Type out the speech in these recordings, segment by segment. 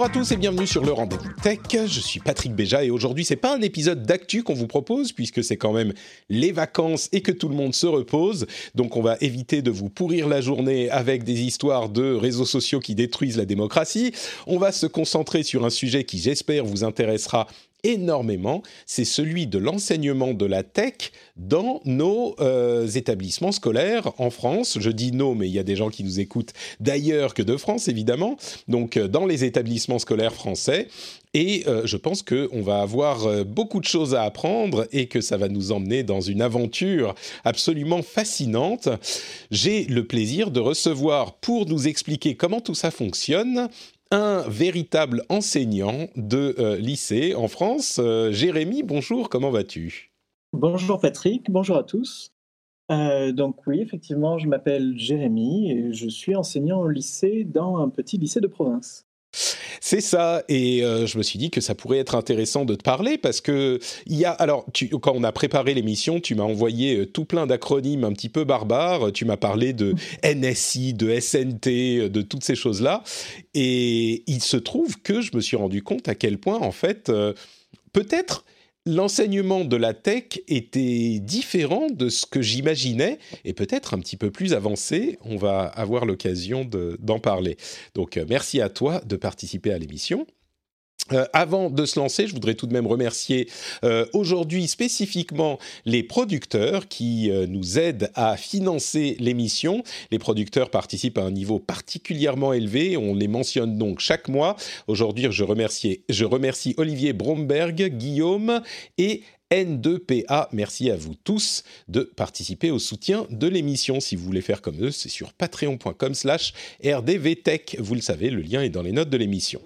Bonjour à tous et bienvenue sur le Rendez-vous Tech. Je suis Patrick Béja et aujourd'hui c'est pas un épisode d'actu qu'on vous propose puisque c'est quand même les vacances et que tout le monde se repose. Donc on va éviter de vous pourrir la journée avec des histoires de réseaux sociaux qui détruisent la démocratie. On va se concentrer sur un sujet qui j'espère vous intéressera énormément, c'est celui de l'enseignement de la tech dans nos euh, établissements scolaires en France. Je dis nos, mais il y a des gens qui nous écoutent d'ailleurs que de France, évidemment. Donc, euh, dans les établissements scolaires français. Et euh, je pense qu'on va avoir beaucoup de choses à apprendre et que ça va nous emmener dans une aventure absolument fascinante. J'ai le plaisir de recevoir pour nous expliquer comment tout ça fonctionne un véritable enseignant de euh, lycée en France. Euh, Jérémy, bonjour, comment vas-tu? Bonjour Patrick, bonjour à tous. Euh, donc oui, effectivement, je m'appelle Jérémy et je suis enseignant au lycée dans un petit lycée de province. C'est ça, et euh, je me suis dit que ça pourrait être intéressant de te parler parce que il y a alors quand on a préparé l'émission, tu m'as envoyé euh, tout plein d'acronymes un petit peu barbares. Tu m'as parlé de NSI, de SNT, euh, de toutes ces choses là, et il se trouve que je me suis rendu compte à quel point en fait peut-être l'enseignement de la tech était différent de ce que j'imaginais et peut-être un petit peu plus avancé. On va avoir l'occasion d'en parler. Donc euh, merci à toi de participer à l'émission. Euh, avant de se lancer, je voudrais tout de même remercier euh, aujourd'hui spécifiquement les producteurs qui euh, nous aident à financer l'émission. Les producteurs participent à un niveau particulièrement élevé, on les mentionne donc chaque mois. Aujourd'hui, je remercie, Olivier Bromberg, Guillaume et N2PA. Merci à vous tous de participer au soutien de l'émission. Si vous voulez faire comme eux, c'est sur patreon.com slash rdvtech. Vous le savez, le lien est dans les notes de l'émission.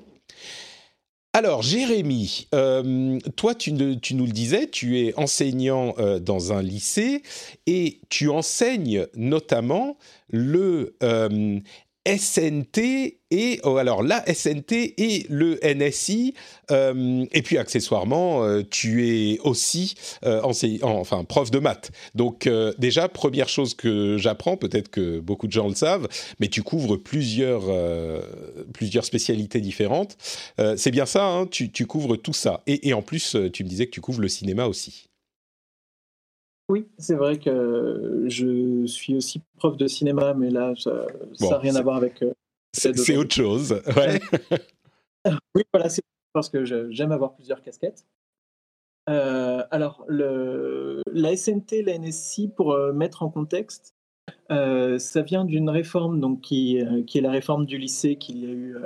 Alors, Jérémy, euh, toi, tu, nous le disais, tu es enseignant euh, dans un lycée et tu enseignes notamment le euh, SNT et oh, alors la SNT et le NSI euh, et puis accessoirement euh, tu es aussi euh, enfin prof de maths. Donc déjà première chose que j'apprends peut-être que beaucoup de gens le savent mais tu couvres plusieurs plusieurs spécialités différentes. C'est bien ça hein, tu, tu, couvres tout ça. Et, et en plus tu me disais que tu couvres le cinéma aussi oui, c'est vrai que je suis aussi prof de cinéma, mais là, ça n'a rien à voir avec. Euh, c'est autre chose. Ouais. oui, voilà, c'est parce que j'aime avoir plusieurs casquettes. Euh, alors, le, la SNT, la NSI, pour euh, mettre en contexte, ça vient d'une réforme donc, qui, qui, est la réforme du lycée qu'il y a eu,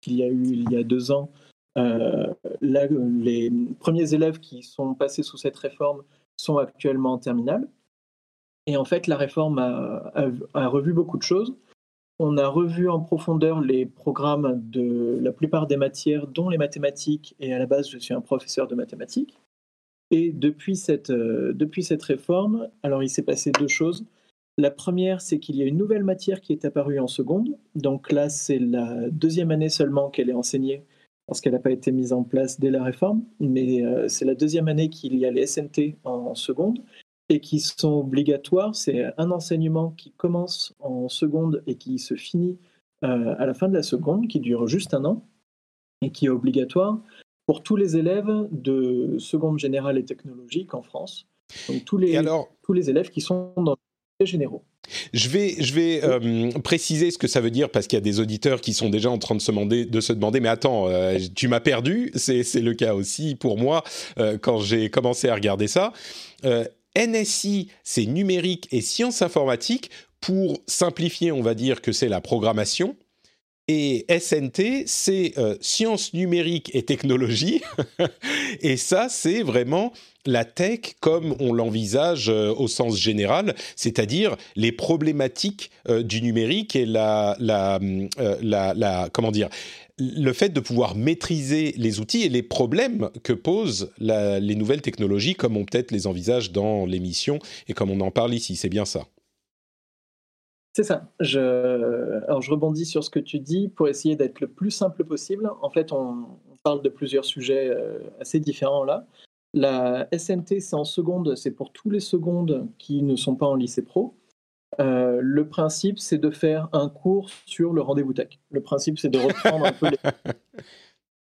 qu'il y a eu il y a deux ans. Là, les premiers élèves qui sont passés sous cette réforme sont actuellement en terminale. Et en fait, la réforme a, revu beaucoup de choses. On a revu en profondeur les programmes de la plupart des matières, dont les mathématiques, et à la base, je suis un professeur de mathématiques. Et depuis cette, euh, depuis cette réforme, alors il s'est passé deux choses. La première, c'est qu'il y a une nouvelle matière qui est apparue en seconde. Donc là, c'est la deuxième année seulement qu'elle est enseignée parce qu'elle n'a pas été mise en place dès la réforme, mais euh, c'est la deuxième année qu'il y a les SNT en, seconde et qui sont obligatoires. C'est un enseignement qui commence en seconde et qui se finit euh, à la fin de la seconde, qui dure juste un an et qui est obligatoire pour tous les élèves de seconde générale et technologique en France. Donc tous les, tous les élèves qui sont dans les généraux. Je vais, je vais euh, préciser ce que ça veut dire parce qu'il y a des auditeurs qui sont déjà en train de se demander, de se demander mais attends, euh, tu m'as perdu. C'est le cas aussi pour moi euh, quand j'ai commencé à regarder ça. NSI, c'est numérique et sciences informatiques. Pour simplifier, on va dire que c'est la programmation. Et SNT, c'est sciences numériques et technologie. et ça, c'est vraiment la tech comme on l'envisage au sens général, c'est-à-dire les problématiques du numérique et la, la, la, la, comment dire le fait de pouvoir maîtriser les outils et les problèmes que posent les nouvelles technologies, comme on peut-être les envisage dans l'émission et comme on en parle ici, c'est bien ça. C'est ça. Je... Alors je rebondis sur ce que tu dis pour essayer d'être le plus simple possible. En fait, on, parle de plusieurs sujets euh, assez différents là. La SNT, c'est en seconde, c'est pour tous les secondes qui ne sont pas en lycée pro. Euh, le principe, c'est de faire un cours sur le rendez-vous tech. Le principe, c'est de reprendre un peu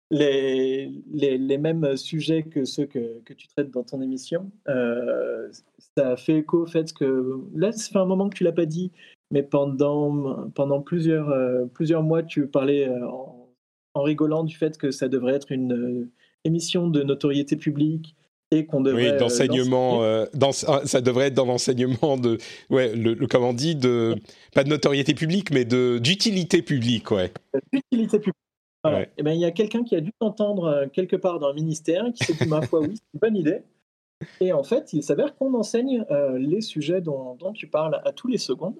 les, les, mêmes sujets que ceux que, que, tu traites dans ton émission. Euh, ça fait écho au fait que là, ça fait un moment que tu l'as pas dit, mais pendant, pendant plusieurs, euh, plusieurs mois, tu parlais en, en, rigolant du fait que ça devrait être une émission de notoriété publique et qu'on devrait. Oui, euh, d'enseignement. Euh, dans, ah, ça devrait être dans l'enseignement de. Ouais, le, comment on dit de. Pas de notoriété publique, mais d'utilité publique, ouais. D'utilité publique. Voilà. Et eh ben, il y a quelqu'un qui a dû t'entendre euh, quelque part dans le ministère qui s'est dit, ma foi, oui, c'est une bonne idée. Et en fait, il s'avère qu'on enseigne les sujets dont, dont, tu parles à tous les secondes.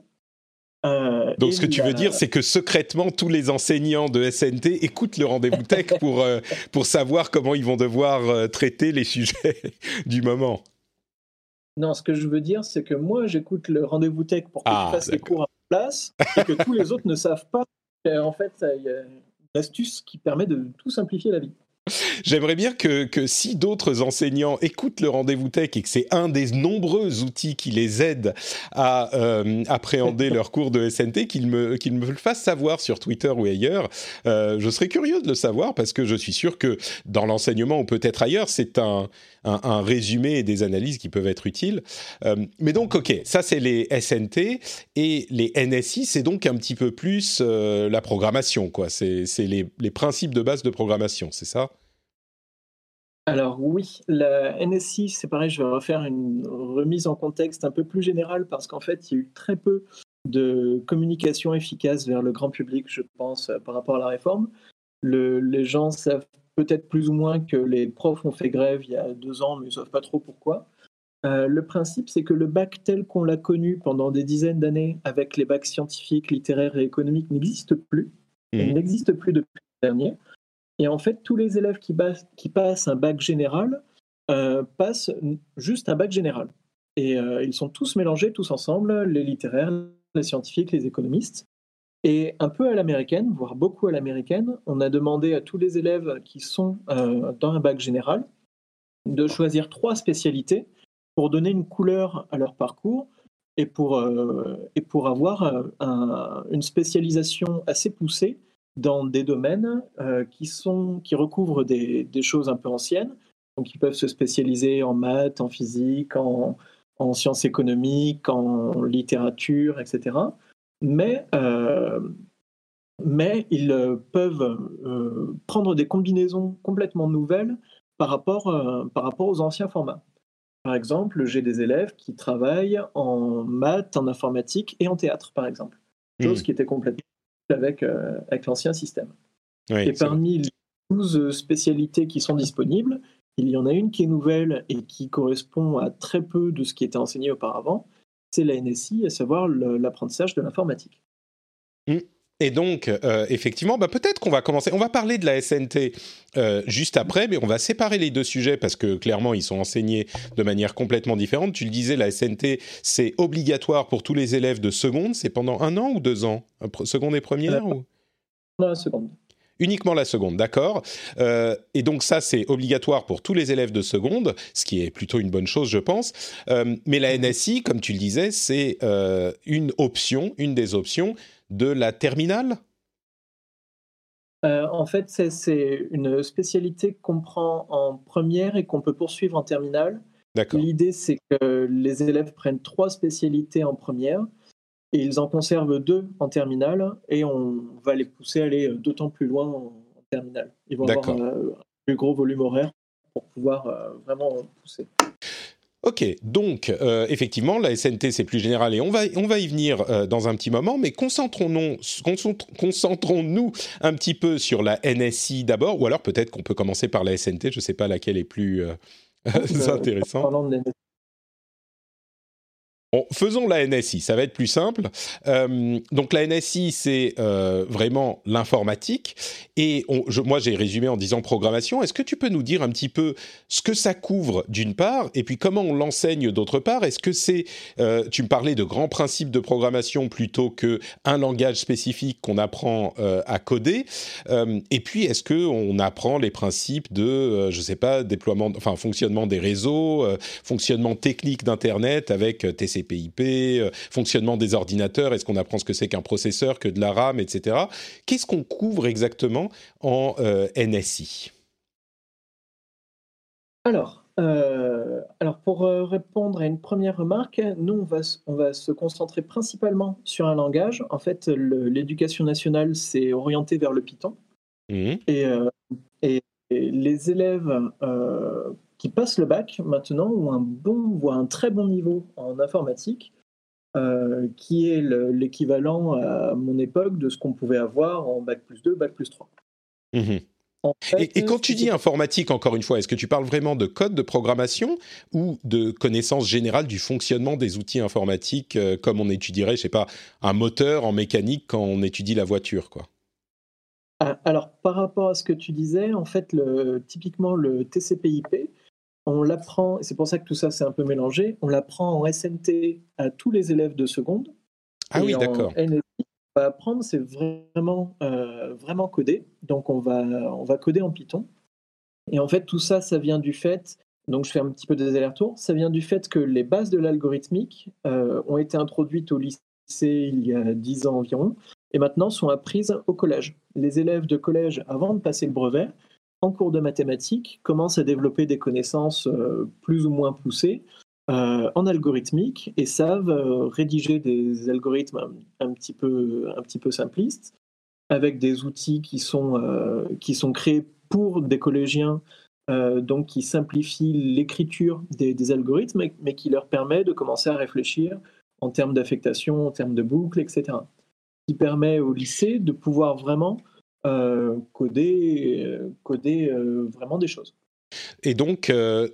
Euh, Donc ce que tu veux dire, c'est que secrètement, tous les enseignants de SNT écoutent le rendez-vous tech pour, euh, pour savoir comment ils vont devoir euh, traiter les sujets du moment. Non, ce que je veux dire, c'est que moi, j'écoute le rendez-vous tech pour que ah, fasse les cours à place et que tous les autres ne savent pas. En fait, il y a une astuce qui permet de tout simplifier la vie. J'aimerais bien que, si d'autres enseignants écoutent le rendez-vous tech et que c'est un des nombreux outils qui les aident à euh, appréhender leur cours de SNT, qu'ils me, qu'ils me le fassent savoir sur Twitter ou ailleurs. Euh, je serais curieux de le savoir parce que je suis sûr que dans l'enseignement ou peut-être ailleurs, c'est un, un, résumé et des analyses qui peuvent être utiles. Euh, mais donc, ok, ça c'est les SNT et les NSI, c'est donc un petit peu plus la programmation, quoi. C'est les, les principes de base de programmation, c'est ça? Alors oui, la NSI, c'est pareil, je vais refaire une remise en contexte un peu plus générale parce qu'en fait, il y a eu très peu de communication efficace vers le grand public, je pense, par rapport à la réforme. les gens savent peut-être plus ou moins que les profs ont fait grève il y a deux ans, mais ils ne savent pas trop pourquoi. Euh, le principe, c'est que le bac tel qu'on l'a connu pendant des dizaines d'années avec les bacs scientifiques, littéraires et économiques n'existe plus. Il mmh. n'existe plus depuis le dernier. Et en fait, tous les élèves qui, passent un bac général euh, passent juste un bac général. Et euh, ils sont tous mélangés, tous ensemble, les littéraires, les scientifiques, les économistes. Et un peu à l'américaine, voire beaucoup à l'américaine, on a demandé à tous les élèves qui sont euh, dans un bac général de choisir trois spécialités pour donner une couleur à leur parcours et pour avoir une spécialisation assez poussée dans des domaines euh, qui, sont, qui recouvrent des, des, choses un peu anciennes. Donc, ils peuvent se spécialiser en maths, en physique, en, en sciences économiques, en littérature, etc. Mais, euh, mais ils euh, peuvent prendre des combinaisons complètement nouvelles par rapport, par rapport aux anciens formats. Par exemple, j'ai des élèves qui travaillent en maths, en informatique et en théâtre, par exemple. Chose mmh. qui était complètement avec, euh, avec l'ancien système. et parmi les 12 spécialités qui sont disponibles, il y en a une qui est nouvelle et qui correspond à très peu de ce qui était enseigné auparavant, c'est la NSI, à savoir l'apprentissage de l'informatique. Mmh. Et donc, euh, effectivement, bah peut-être qu'on va commencer. On va parler de la SNT euh, juste après, mais on va séparer les deux sujets parce que clairement, ils sont enseignés de manière complètement différente. Tu le disais, la SNT, c'est obligatoire pour tous les élèves de seconde. C'est pendant un an ou deux ans? Seconde et première ou... La seconde. Uniquement la seconde, d'accord. Euh, et donc ça, c'est obligatoire pour tous les élèves de seconde, ce qui est plutôt une bonne chose, je pense. mais la NSI, comme tu le disais, c'est une option, une des options de la terminale? Euh, En fait, c'est une spécialité qu'on prend en première et qu'on peut poursuivre en terminale. L'idée, c'est que les élèves prennent trois spécialités en première et ils en conservent deux en terminale et on va les pousser à aller d'autant plus loin en, terminale. Ils vont avoir un plus gros volume horaire pour pouvoir euh, vraiment pousser. Ok, donc euh, effectivement, la SNT c'est plus général et on va, on va y venir euh, dans un petit moment, mais concentrons-nous concentrons un petit peu sur la NSI d'abord, ou alors peut-être qu'on peut commencer par la SNT, je ne sais pas laquelle est plus euh, intéressante faisons la NSI, ça va être plus simple. Euh, donc la NSI, c'est euh, vraiment l'informatique. Et moi, j'ai résumé en disant programmation. Est-ce que tu peux nous dire un petit peu ce que ça couvre d'une part, et puis comment on l'enseigne d'autre part? Est-ce que c'est, euh, tu me parlais de grands principes de programmation plutôt que un langage spécifique qu'on apprend à coder Et puis, est-ce que on apprend les principes de, je sais pas, déploiement, enfin fonctionnement des réseaux, fonctionnement technique d'internet avec TCP PIP, euh, fonctionnement des ordinateurs, est-ce qu'on apprend ce que c'est qu'un processeur, que de la RAM, etc. Qu'est-ce qu'on couvre exactement en euh, NSI alors, euh, alors, pour répondre à une première remarque, nous, on va, on va se concentrer principalement sur un langage. En fait, l'éducation nationale s'est orientée vers le Python. Mmh. Et, et, les élèves qui passent le bac maintenant ont un bon, voire un très bon niveau en informatique, euh, qui est l'équivalent à mon époque de ce qu'on pouvait avoir en bac plus 2, bac plus 3. Mhm. et, quand tu dis informatique, encore une fois, est-ce que tu parles vraiment de code de programmation ou de connaissance générale du fonctionnement des outils informatiques, euh, comme on étudierait, je sais pas, un moteur en mécanique quand on étudie la voiture, quoi? Ah, alors, par rapport à ce que tu disais, en fait, le, typiquement le TCP/IP, on l'apprend, et c'est pour ça que tout ça s'est un peu mélangé, on l'apprend en SNT à tous les élèves de seconde. Ah oui, d'accord. On va apprendre, c'est vraiment, euh, vraiment codé. Donc on va, on va coder en Python. Et en fait, tout ça, ça vient du fait, donc je fais un petit peu des allers-retours, ça vient du fait que les bases de l'algorithmique euh, ont été introduites au lycée il y a 10 ans environ, et maintenant sont apprises au collège. Les élèves de collège, avant de passer le brevet, en cours de mathématiques, commencent à développer des connaissances euh, plus ou moins poussées euh, en algorithmique et savent euh, rédiger des algorithmes un, petit peu, un petit peu simplistes avec des outils qui sont, qui sont créés pour des collégiens, donc qui simplifient l'écriture des, algorithmes, mais qui leur permet de commencer à réfléchir en termes d'affectation, en termes de boucles, etc. Qui permet au lycée de pouvoir vraiment coder, euh, coder euh, vraiment des choses. Et donc,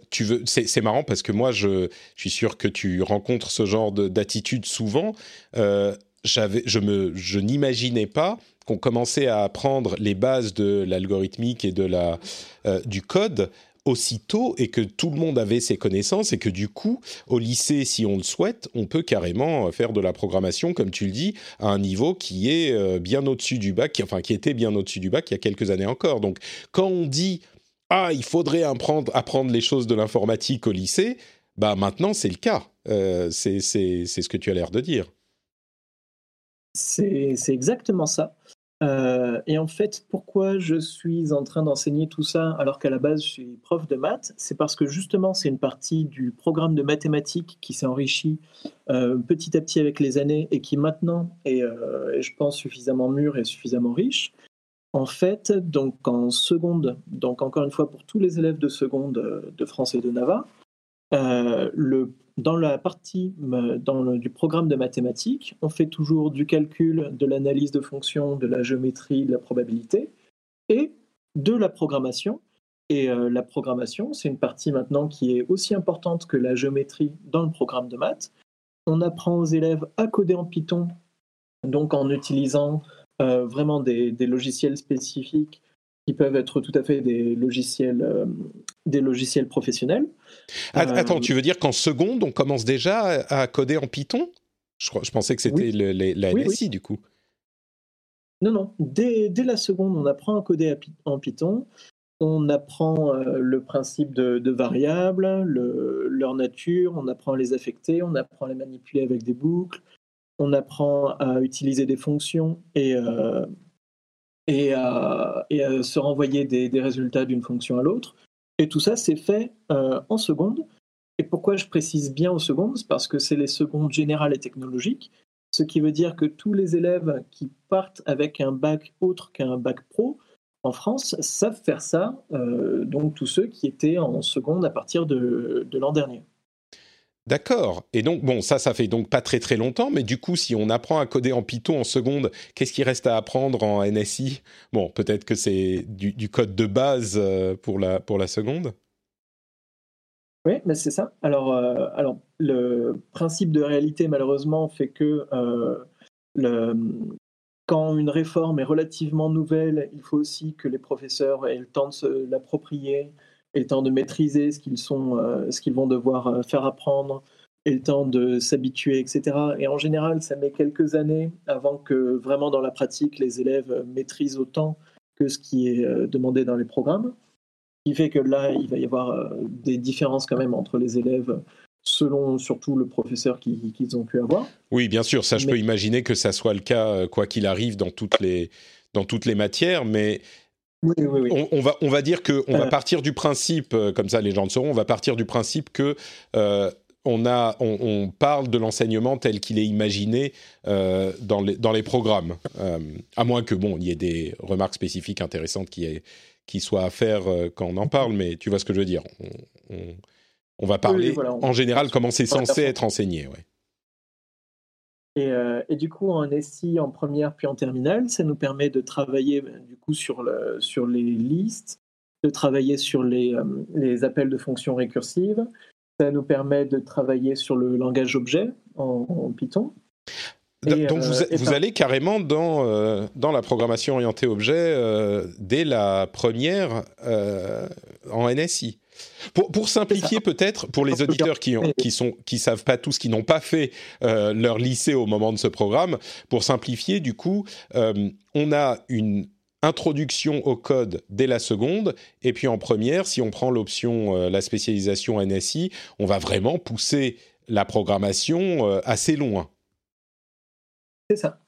tu veux, c'est marrant parce que moi, je, suis sûr que tu rencontres ce genre d'attitude souvent. j'avais, je me, je n'imaginais pas qu'on commençait à apprendre les bases de l'algorithmique et de la, du code aussitôt et que tout le monde avait ses connaissances et que du coup, au lycée, si on le souhaite, on peut carrément faire de la programmation, comme tu le dis, à un niveau qui est euh, bien au-dessus du bac, enfin qui était bien au-dessus du bac il y a quelques années encore. Donc, quand on dit ah, il faudrait apprendre, apprendre les choses de l'informatique au lycée, bah maintenant c'est le cas. Euh, c'est ce que tu as l'air de dire. C'est exactement ça. Euh, et en fait, pourquoi je suis en train d'enseigner tout ça alors qu'à la base je suis prof de maths? C'est parce que justement c'est une partie du programme de mathématiques qui s'est enrichi euh, petit à petit avec les années et qui maintenant est, euh, je pense, suffisamment mûr et suffisamment riche. En fait, donc en seconde, donc encore une fois pour tous les élèves de seconde de France et de Nava, le dans la partie dans du programme de mathématiques, on fait toujours du calcul, de l'analyse de fonctions, de la géométrie, de la probabilité, et de la programmation. Et euh, la programmation, c'est une partie maintenant qui est aussi importante que la géométrie dans le programme de maths. On apprend aux élèves à coder en Python, donc en utilisant euh, vraiment des, logiciels spécifiques qui peuvent être tout à fait des logiciels, euh, des logiciels professionnels. Attends, tu veux dire qu'en seconde, on commence déjà à coder en Python? Je, je, pensais que c'était la NSI du coup. Non, non. Dès, dès, la seconde, on apprend à coder en Python. On apprend euh, le principe de, variables, le, leur nature, on apprend à les affecter, on apprend à les manipuler avec des boucles, on apprend à utiliser des fonctions et, euh, et, à, et, à, se renvoyer des, résultats d'une fonction à l'autre. Et tout ça, c'est fait euh, en seconde. Et pourquoi je précise bien en seconde C'est parce que c'est les secondes générales et technologiques, ce qui veut dire que tous les élèves qui partent avec un bac autre qu'un bac pro en France savent faire ça, euh, donc tous ceux qui étaient en seconde à partir de, l'an dernier. D'accord. Et donc, bon, ça, ça fait donc pas très très longtemps, mais du coup, si on apprend à coder en Python en seconde, qu'est-ce qui reste à apprendre en NSI Bon, peut-être que c'est du, code de base euh, pour la, pour la seconde Oui, mais c'est ça. Alors, euh, alors, le principe de réalité, malheureusement, fait que euh, quand une réforme est relativement nouvelle, il faut aussi que les professeurs aient le temps de se l'approprier, et le temps de maîtriser ce qu'ils sont, euh, ce qu'ils vont devoir euh, faire apprendre, et le temps de s'habituer, etc. Et en général, ça met quelques années avant que vraiment dans la pratique, les élèves maîtrisent autant que ce qui est euh, demandé dans les programmes. Ce qui fait que là, il va y avoir des différences quand même entre les élèves selon surtout le professeur qu'ils ont pu avoir. Oui, bien sûr, ça je peux imaginer que ça soit le cas quoi qu'il arrive dans toutes les dans toutes les matières, mais on, va, on va dire que on va euh. partir du principe, euh, comme ça les gens le sauront, on va partir du principe que euh, on, a, on, parle de l'enseignement tel qu'il est imaginé dans, les, dans les programmes, à moins que bon, il y ait des remarques spécifiques intéressantes qui, qui soient à faire quand on en parle, mais tu vois ce que je veux dire. On, va parler en général comment c'est censé être enseigné. Ouais. Euh, et, du coup, en SI en première puis en terminale, ça nous permet de travailler ben, du coup sur, le, sur les listes, de travailler sur les, euh, les, appels de fonctions récursives. Ça nous permet de travailler sur le langage objet en, Python. Donc vous, euh, allez carrément dans, dans la programmation orientée objet dès la première en NSI. Pour, simplifier peut-être, pour les auditeurs qui ont, qui sont, qui savent pas tous, qui n'ont pas fait euh, leur lycée au moment de ce programme, pour simplifier, du coup, euh, on a une introduction au code dès la seconde, et puis en première, si on prend l'option euh, la spécialisation NSI, on va vraiment pousser la programmation assez loin. C'est ça.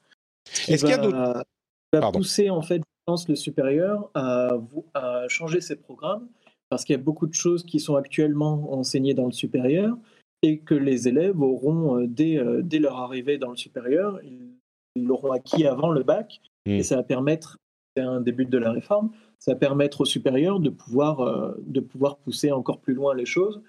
Est-ce qu'il y a d'autres va pousser en fait, je pense, le supérieur à, à changer ses programmes parce qu'il y a beaucoup de choses qui sont actuellement enseignées dans le supérieur et que les élèves auront, euh, dès, euh, dès leur arrivée dans le supérieur, ils l'auront acquis avant le bac, et hmm. ça va permettre, c'est un début de la réforme, ça va permettre au supérieur de pouvoir, euh, de pouvoir pousser encore plus loin les choses,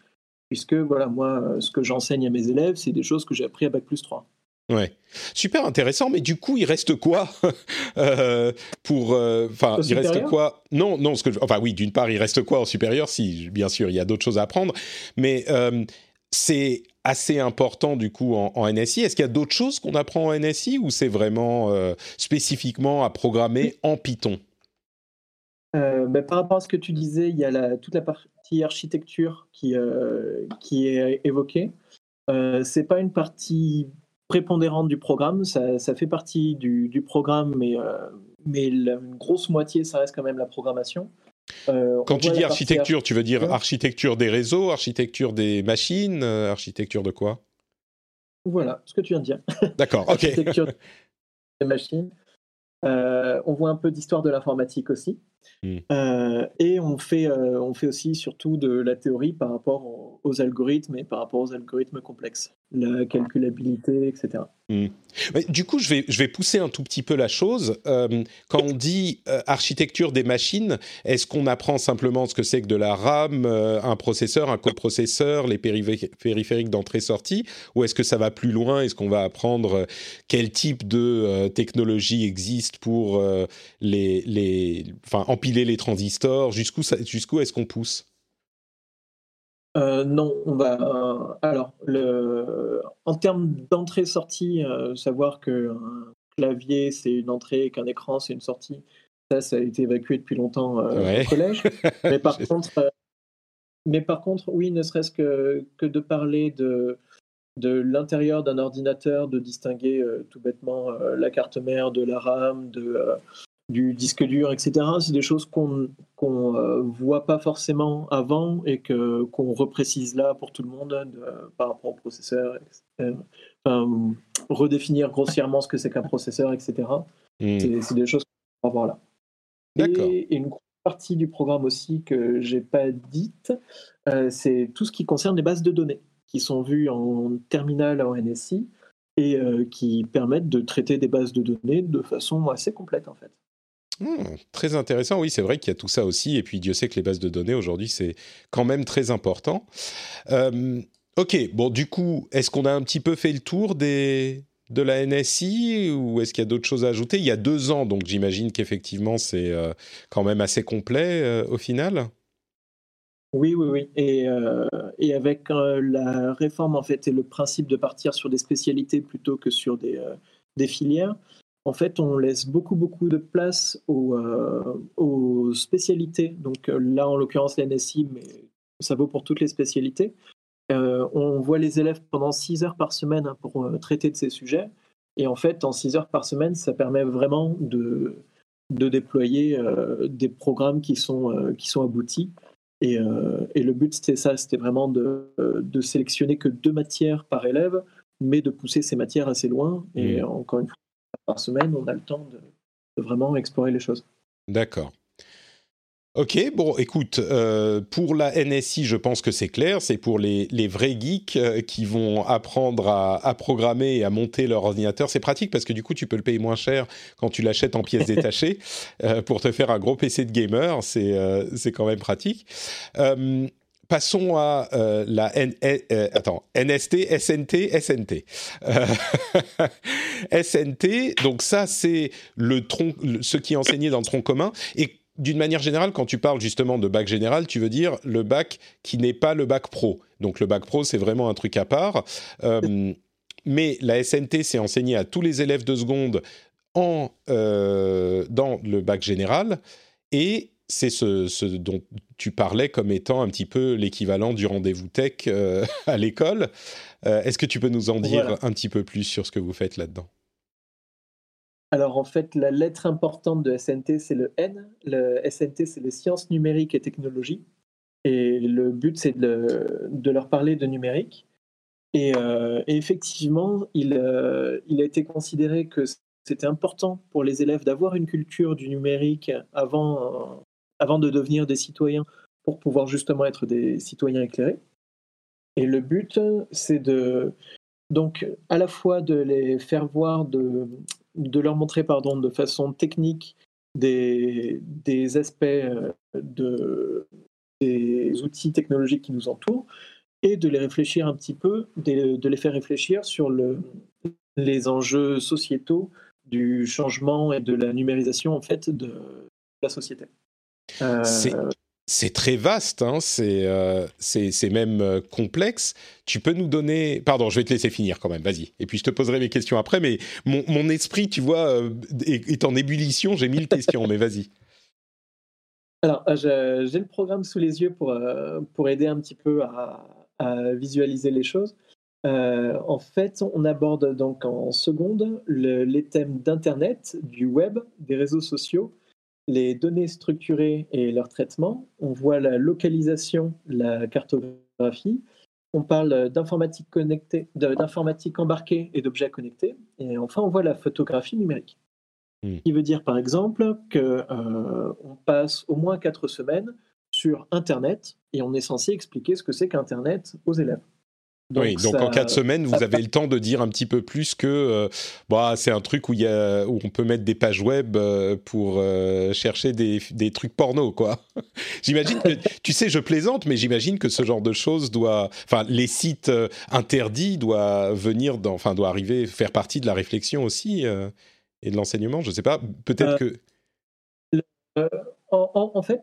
puisque voilà, moi, ce que j'enseigne à mes élèves, c'est des choses que j'ai appris à Bac plus 3. Ouais, super intéressant. Mais du coup, il reste quoi euh, pour euh, Enfin, il reste quoi? Non, non. Ce que enfin oui, d'une part, il reste quoi en supérieur Si bien sûr, il y a d'autres choses à apprendre, mais euh, c'est assez important du coup en, NSI. Est-ce qu'il y a d'autres choses qu'on apprend en NSI ou c'est vraiment spécifiquement à programmer en Python? Ben, par rapport à ce que tu disais, il y a la, toute la partie architecture qui, qui est évoquée. c'est pas une partie prépondérante du programme. Ça, fait partie du, programme, mais, euh, mais une grosse moitié, ça reste quand même la programmation. Euh, Quand tu dis architecture, tu veux dire architecture des réseaux, architecture des machines, euh, architecture de quoi? Voilà, ce que tu viens de dire. D'accord, ok. architecture des machines. on voit un peu d'histoire de l'informatique aussi. Hmm. Euh, et on fait, euh, on fait aussi surtout de la théorie par rapport aux, algorithmes et par rapport aux algorithmes complexes, la calculabilité, etc. Hmm. du coup, je vais, je vais pousser un tout petit peu la chose. Euh, quand on dit architecture des machines, est-ce qu'on apprend simplement ce que c'est que de la RAM, un processeur, un coprocesseur, les périphériques d'entrée-sortie, ou est-ce que ça va plus loin? Est-ce qu'on va apprendre quel type de technologie existe pour les, les, enfin, empiler les transistors Jusqu'où jusqu'où est-ce qu'on pousse? Euh, non, on va. Euh, alors, le, en termes d'entrée-sortie, euh, savoir qu'un clavier c'est une entrée et qu'un écran c'est une sortie, ça, ça a été évacué depuis longtemps au collège. mais par contre, mais par contre, oui, ne serait-ce que, que de parler de de l'intérieur d'un ordinateur, de distinguer tout bêtement la carte mère de la RAM, de du disque dur, etc. C'est des choses qu'on qu'on euh, voit pas forcément avant et qu'on reprécise là pour tout le monde par rapport au processeur, Enfin, redéfinir grossièrement ce que c'est qu'un processeur, etc. Hmm. C'est des choses qu'on va voir là. Et, une grosse partie du programme aussi que j'ai pas dite, euh, c'est tout ce qui concerne les bases de données qui sont vues en terminal en NSI et euh, qui permettent de traiter des bases de données de façon assez complète en fait. Hmm, très intéressant, oui, c'est vrai qu'il y a tout ça aussi. Et puis Dieu sait que les bases de données aujourd'hui, c'est quand même très important. Euh, ok, bon, du coup, est-ce qu'on a un petit peu fait le tour des, de la NSI ou est-ce qu'il y a d'autres choses à ajouter? Il y a deux ans, donc j'imagine qu'effectivement c'est quand même assez complet au final. Oui, oui, oui. Et, avec la réforme, en fait, et le principe de partir sur des spécialités plutôt que sur des filières, en fait, on laisse beaucoup, beaucoup de place aux, aux spécialités. Donc là, en l'occurrence, la NSI, mais ça vaut pour toutes les spécialités. Euh, on voit les élèves pendant 6 heures par semaine hein, pour euh, traiter de ces sujets. Et en fait, en 6 heures par semaine, ça permet vraiment de, de déployer euh, des programmes qui sont, qui sont aboutis. Et, et le but, c'était ça, c'était vraiment de, de, sélectionner que deux matières par élève, mais de pousser ces matières assez loin. Et mmh. encore une fois, par semaine, on a le temps de, de vraiment explorer les choses. D'accord. Ok, bon, écoute, euh, pour la NSI, je pense que c'est clair, c'est pour les, les, vrais geeks euh, qui vont apprendre à, à, programmer et à monter leur ordinateur. C'est pratique parce que du coup, tu peux le payer moins cher quand tu l'achètes en pièces détachées euh, pour te faire un gros PC de gamer. C'est c'est quand même pratique. Passons à la N attends, NST, SNT, SNT. SNT, donc ça c'est le tronc, ce qui est enseigné dans le tronc commun. Et d'une manière générale, quand tu parles justement de bac général, tu veux dire le bac qui n'est pas le bac pro. Donc le bac pro, c'est vraiment un truc à part. Euh, mais la SNT, c'est enseigné à tous les élèves de seconde en, euh, dans le bac général. Et c'est ce, dont tu parlais comme étant un petit peu l'équivalent du rendez-vous tech euh, à l'école. Est-ce que tu peux nous en dire un petit peu plus sur ce que vous faites là-dedans? Alors en fait, la lettre importante de SNT, c'est le N. Le SNT, c'est les sciences numériques et technologies. Et le but, c'est de, leur parler de numérique. Et, euh, effectivement, il, euh, il, a été considéré que c'était important pour les élèves d'avoir une culture du numérique avant, avant de devenir des citoyens pour pouvoir justement être des citoyens éclairés. Et le but, c'est de donc à la fois de les faire voir de, de leur montrer pardon, de façon technique des, des aspects euh, de, des outils technologiques qui nous entourent et de les réfléchir un petit peu, de, les faire réfléchir sur le, les enjeux sociétaux du changement et de la numérisation en fait de la société. Euh, c'est très vaste, hein, euh, c'est même euh, complexe. Tu peux nous donner... Pardon, je vais te laisser finir quand même, vas-y. Et puis je te poserai mes questions après, mais mon, esprit, tu vois, est, en ébullition, j'ai mille questions, mais vas-y. Alors, j'ai le programme sous les yeux pour, pour aider un petit peu à, visualiser les choses. en fait, on aborde donc en seconde les thèmes d'Internet, du web, des réseaux sociaux, les données structurées et leur traitement, on voit la localisation, la cartographie, on parle d'informatique connectée, d'informatique embarquée et d'objets connectés, et enfin on voit la photographie numérique. Ce qui veut dire par exemple qu'on euh, passe au moins quatre semaines sur Internet et on est censé expliquer ce que c'est qu'Internet aux élèves. Oui, donc en quatre semaines, vous avez le temps de dire un petit peu plus que euh, bah, c'est un truc où, y a, où on peut mettre des pages web euh, pour euh, chercher des, des, trucs porno, quoi. j'imagine que, tu sais, je plaisante, mais j'imagine que ce genre de choses doit, enfin, les sites interdits doivent venir, dans, enfin, doit arriver, faire partie de la réflexion aussi et de l'enseignement. Je sais pas, peut-être que. En, en, fait,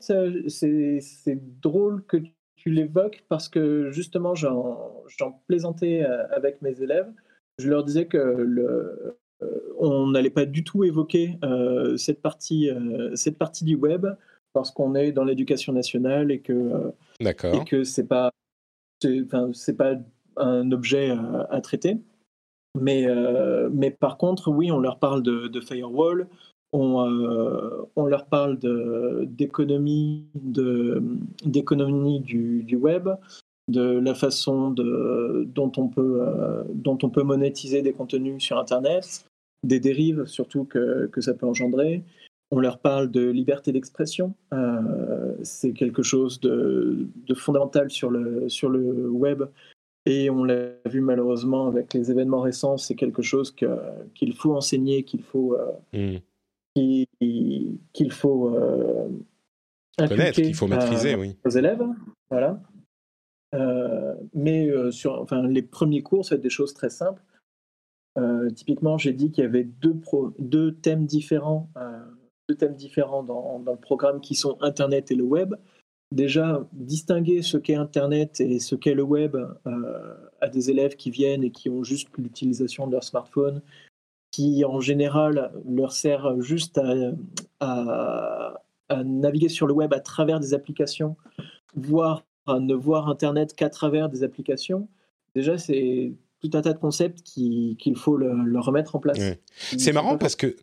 c'est drôle que tu l'évoques parce que justement, j'en plaisantais euh, avec mes élèves. Je leur disais que le, euh, on n'allait pas du tout évoquer euh, cette, partie, cette partie du web parce qu'on est dans l'éducation nationale et que et que c'est pas c'est pas un objet à, traiter. Mais, mais par contre, oui, on leur parle de, de firewall, euh, on, leur parle d'économie d'économie du, web, de la façon de, dont, on peut, euh, dont on peut monétiser des contenus sur Internet, des dérives surtout que, ça peut engendrer. On leur parle de liberté d'expression. Euh, c'est quelque chose de, fondamental sur le, web. Et on l'a vu malheureusement avec les événements récents, c'est quelque chose qu'il faut enseigner, qu'il faut, mmh qu'il faut euh, connaître, qu'il faut maîtriser, oui. aux élèves. Voilà. mais sur enfin, les premiers cours, ça va être des choses très simples. typiquement, j'ai dit qu'il y avait deux, deux thèmes différents, deux thèmes différents dans, dans, le programme qui sont Internet et le web déjà distinguer ce qu'est Internet et ce qu'est le web euh, à des élèves qui viennent et qui ont juste l'utilisation de leur smartphone, qui en général leur sert juste à, naviguer sur le web à travers des applications, voire à ne voir Internet qu'à travers des applications. Déjà, c'est tout un tas de concepts qu'il faut le, remettre en place. C'est marrant parce que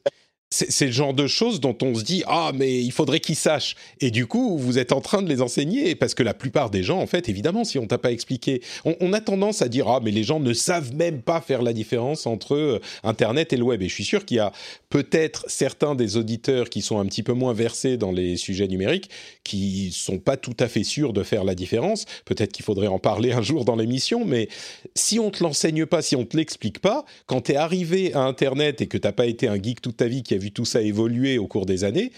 c'est le genre de choses dont on se dit ah mais il faudrait qu'ils sachent. Et du coup vous êtes en train de les enseigner parce que la plupart des gens en fait évidemment si on t'a pas expliqué on, a tendance à dire ah mais les gens ne savent même pas faire la différence entre euh, internet et le web. Et je suis sûr qu'il y a peut-être certains des auditeurs qui sont un petit peu moins versés dans les sujets numériques qui sont pas tout à fait sûrs de faire la différence. Peut-être qu'il faudrait en parler un jour dans l'émission mais si on te l'enseigne pas si on te l'explique pas quand tu es arrivé à internet et que t'as pas été un geek toute ta vie qui a vu tout ça évoluer au cours des années,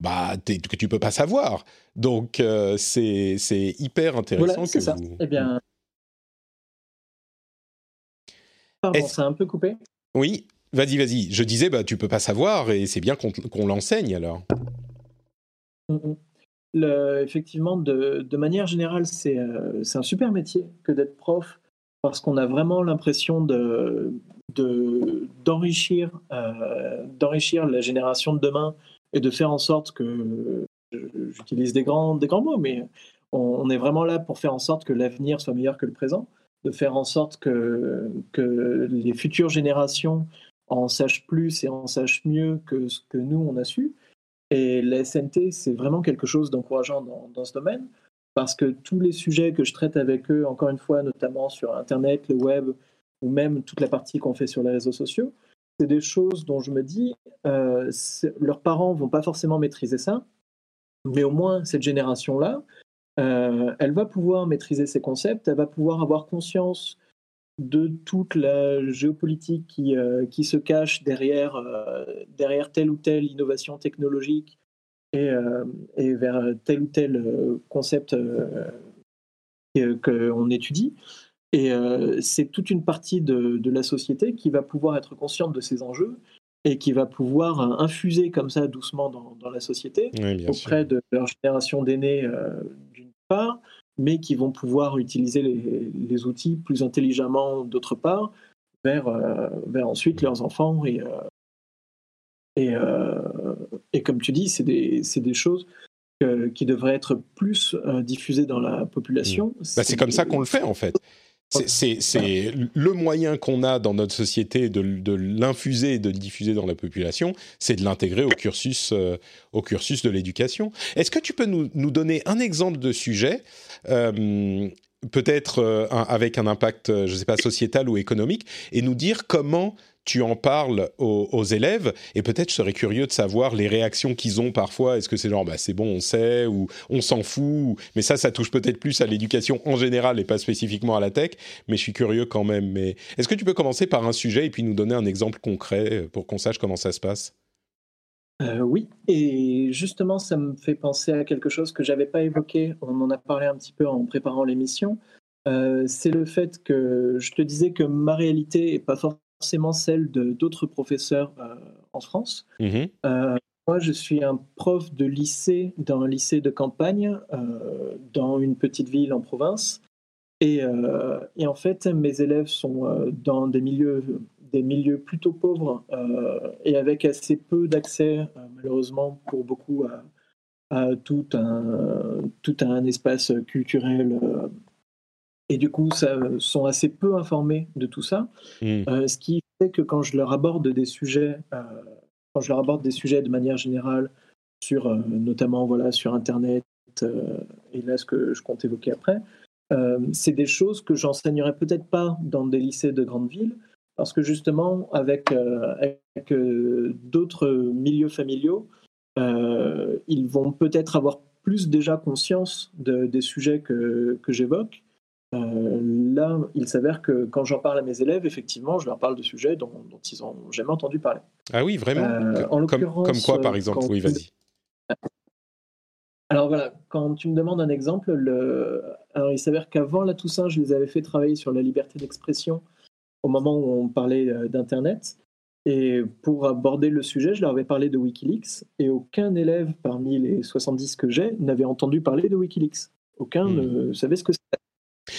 bah, que tu peux pas savoir. Donc, euh, c'est hyper intéressant que ça. vous... Eh bien... Pardon, c'est un peu coupé? Oui, vas-y, vas-y. Je disais, bah, tu peux pas savoir et c'est bien qu'on l'enseigne alors. Mm, mm. Le, effectivement, de, de, manière générale, euh, c'est un super métier que d'être prof parce qu'on a vraiment l'impression de, d'enrichir euh, d'enrichir la génération de demain et de faire en sorte que j'utilise des grands des grands mots mais on, est vraiment là pour faire en sorte que l'avenir soit meilleur que le présent de faire en sorte que que les futures générations en sachent plus et en sachent mieux que ce que nous on a su. Et la SNT c'est vraiment quelque chose d'encourageant dans, dans ce domaine parce que tous les sujets que je traite avec eux, encore une fois, notamment sur Internet, le web, ou même toute la partie qu'on fait sur les réseaux sociaux, c'est des choses dont je me dis, euh, leurs parents vont pas forcément maîtriser ça, mais au moins cette génération-là, euh, elle va pouvoir maîtriser ces concepts, elle va pouvoir avoir conscience de toute la géopolitique qui, euh, se cache derrière, derrière telle ou telle innovation technologique et, et vers tel ou tel concept qu'on étudie. Et euh, c'est toute une partie de, la société qui va pouvoir être consciente de ces enjeux et qui va pouvoir euh, infuser comme ça doucement dans, la société auprès de leur génération d'aînés euh, d'une part, mais qui vont pouvoir utiliser les, outils plus intelligemment d'autre part vers, vers ensuite leurs enfants et, et, et comme tu dis, c'est des, des, choses qui devraient être plus diffusées dans la population. Mmh. Bah, c'est comme ça qu'on le fait en fait. C'est le moyen qu'on a dans notre société de, l'infuser et de le diffuser dans la population, c'est de l'intégrer au cursus, euh, au cursus de l'éducation. Est-ce que tu peux nous, donner un exemple de sujet, euh, peut-être euh, avec un impact, je ne sais pas, sociétal ou économique, et nous dire comment tu en parles aux, élèves et peut-être je serais curieux de savoir les réactions qu'ils ont parfois. Est-ce que c'est genre bah, c'est bon, on sait ou on s'en fout Mais ça, ça touche peut-être plus à l'éducation en général et pas spécifiquement à la tech. Mais je suis curieux quand même. Mais est-ce que tu peux commencer par un sujet et puis nous donner un exemple concret pour qu'on sache comment ça se passe? Euh, oui, et justement, ça me fait penser à quelque chose que j'avais pas évoqué. On en a parlé un petit peu en préparant l'émission. Euh, c'est le fait que je te disais que ma réalité est pas forcément forcément celle d'autres professeurs euh, en France. Mmh euh, moi, je suis un prof de lycée dans un lycée de campagne euh, dans une petite ville en province. Et, et, en fait, mes élèves sont dans des milieux, des milieux plutôt pauvres et avec assez peu d'accès, malheureusement pour beaucoup, à, à, tout, un, tout un espace culturel et du coup, ça, sont assez peu informés de tout ça. Hmm. Euh, ce qui fait que quand je leur aborde des sujets, euh, quand je leur aborde des sujets de manière générale, sur euh, notamment voilà sur Internet et là ce que je compte évoquer après, c'est des choses que j'enseignerais peut-être pas dans des lycées de grandes villes, parce que justement avec, avec d'autres milieux familiaux, ils vont peut-être avoir plus déjà conscience de, des sujets que, que j'évoque euh, là, il s'avère que quand j'en parle à mes élèves, effectivement, je leur parle de sujets dont, ils n'ont jamais entendu parler. Ah oui, vraiment euh, comme, quoi, par exemple Oui, vas-y. Alors voilà, quand tu me demandes un exemple, le... Alors, il s'avère qu'avant la Toussaint, je les avais fait travailler sur la liberté d'expression au moment où on parlait euh, d'Internet. Et pour aborder le sujet, je leur avais parlé de Wikileaks et aucun élève parmi les 70 que j'ai n'avait entendu parler de Wikileaks. Aucun hmm. ne savait ce que c'était.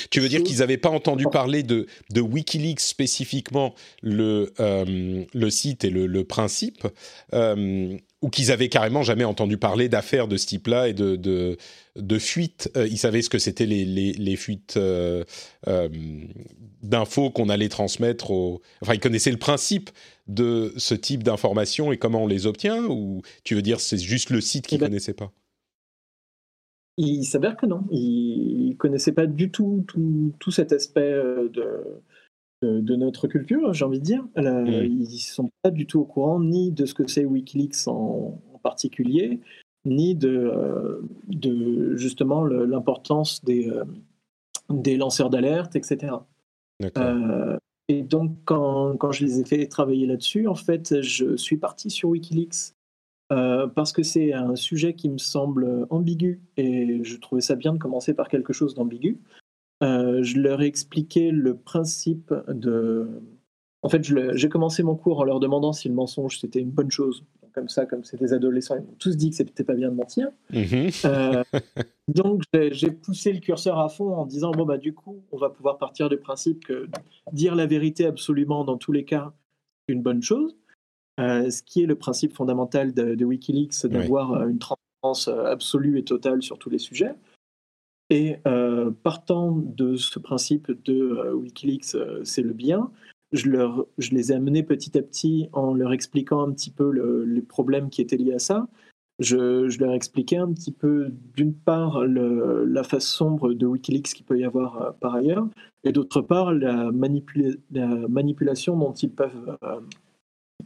Tu veux dire qu'ils n'avaient pas entendu parler de, de Wikileaks spécifiquement, le, euh, le site et le, principe, euh, ou qu'ils avaient carrément jamais entendu parler d'affaires de ce type-là et de, de, de fuites. Euh, ils savaient ce que c'était les, les, les, fuites d'infos qu'on allait transmettre aux... Enfin, ils connaissaient le principe de ce type d'informations et comment on les obtient, ou tu veux dire c'est juste le site qu'ils ne eh ben, connaissaient pas? Il s'avère que non. Il ne connaissait pas du tout, tout, cet aspect euh, de, de, notre culture, j'ai envie de dire. Mm. Ils ne sont pas du tout au courant ni de ce que c'est Wikileaks en, particulier, ni de, euh, de justement l'importance des, euh, des lanceurs d'alerte, etc. et donc, quand, quand, je les ai fait travailler là-dessus, en fait, je suis parti sur Wikileaks euh, parce que c'est un sujet qui me semble ambigu et je trouvais ça bien de commencer par quelque chose d'ambigu. Euh, je leur ai expliqué le principe de. En fait, j'ai commencé mon cours en leur demandant si le mensonge c'était une bonne chose. Comme ça, comme c'est des adolescents, ils m'ont tous dit que c'était pas bien de mentir. Mm-hmm. Euh, donc, j'ai poussé le curseur à fond en disant bon, bah, du coup, on va pouvoir partir du principe que dire la vérité absolument dans tous les cas, c'est une bonne chose. Euh, ce qui est le principe fondamental de, Wikileaks, d'avoir euh, une transparence euh, absolue et totale sur tous les sujets. Et partant de ce principe de Wikileaks, c'est le bien, je, leur, je, les ai amenés petit à petit en leur expliquant un petit peu les problèmes qui étaient liés à ça. Je, je leur expliquais un petit peu, d'une part, le, la face sombre de Wikileaks qu'il peut y avoir par ailleurs, et d'autre part, la, la, manipulation dont ils peuvent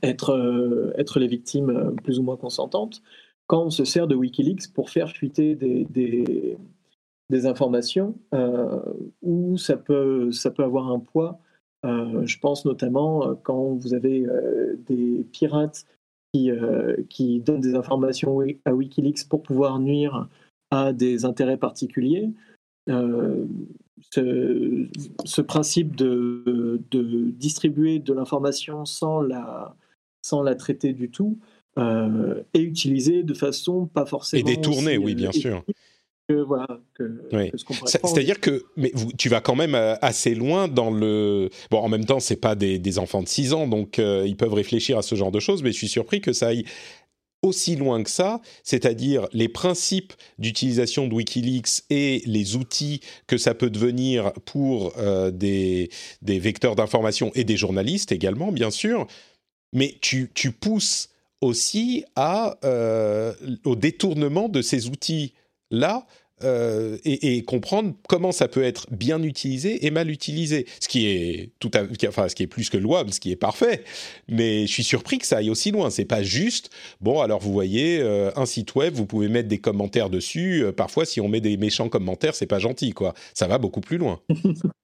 être, euh, être les victimes euh, plus ou moins consentantes quand on se sert de Wikileaks pour faire fuiter des, des, informations euh, où ça peut, ça peut avoir un poids. je pense notamment quand vous avez des pirates qui, qui donnent des informations à Wikileaks pour pouvoir nuire à des intérêts particuliers. ce, ce, principe de, de distribuer de l'information sans la, sans la traiter du tout, euh, et utiliser de façon pas forcément. Et détournée, oui, bien sûr. voilà, C'est-à-dire que mais tu vas quand même euh, assez loin dans le. Bon, en même temps, c'est pas des, enfants de 6 ans, donc euh, ils peuvent réfléchir à ce genre de choses, mais je suis surpris que ça aille aussi loin que ça, c'est-à-dire les principes d'utilisation de Wikileaks et les outils que ça peut devenir pour des, des vecteurs d'information et des journalistes également, bien sûr mais tu, pousses aussi euh, au détournement de ces outils-là euh, et, comprendre comment ça peut être bien utilisé et mal utilisé. Ce qui est tout à, enfin, ce qui est plus que louable, ce qui est parfait. Mais je suis surpris que ça aille aussi loin. C'est pas juste. Bon, alors vous voyez euh, un site web, vous pouvez mettre des commentaires dessus. parfois, si on met des méchants commentaires, c'est pas gentil, quoi. Ça va beaucoup plus loin.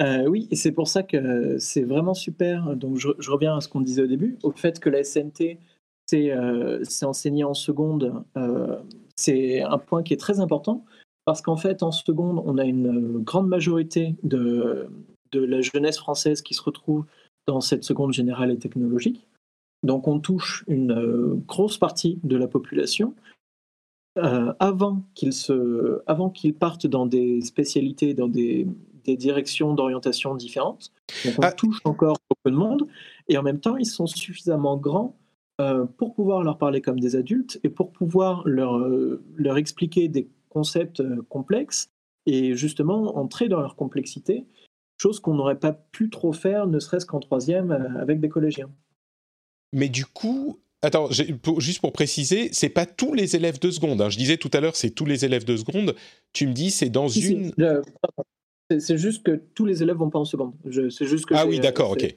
Euh, oui, et c'est pour ça que c'est vraiment super. Donc, je, reviens à ce qu'on disait au début, au fait que la SNT, c'est euh, enseigné en seconde. Euh, c'est un point qui est très important parce qu'en fait, en seconde, on a une grande majorité de, la jeunesse française qui se retrouve dans cette seconde générale et technologique. Donc, on touche une grosse partie de la population. avant qu'ils qu'ils partent dans des spécialités, dans des, des directions d'orientation différentes. Donc on ah. touche encore beaucoup de monde. Et en même temps, ils sont suffisamment grands euh, pour pouvoir leur parler comme des adultes et pour pouvoir leur, euh, leur expliquer des concepts euh, complexes et justement entrer dans leur complexité, chose qu'on n'aurait pas pu trop faire, ne serait-ce qu'en troisième avec des collégiens. Mais du coup, Attends, juste pour préciser, c'est pas tous les élèves de seconde. Hein. Je disais tout à l'heure, c'est tous les élèves de seconde. Tu me dis, c'est dans une. C'est juste que tous les élèves vont pas en seconde. C'est juste que ah oui, d'accord, ok.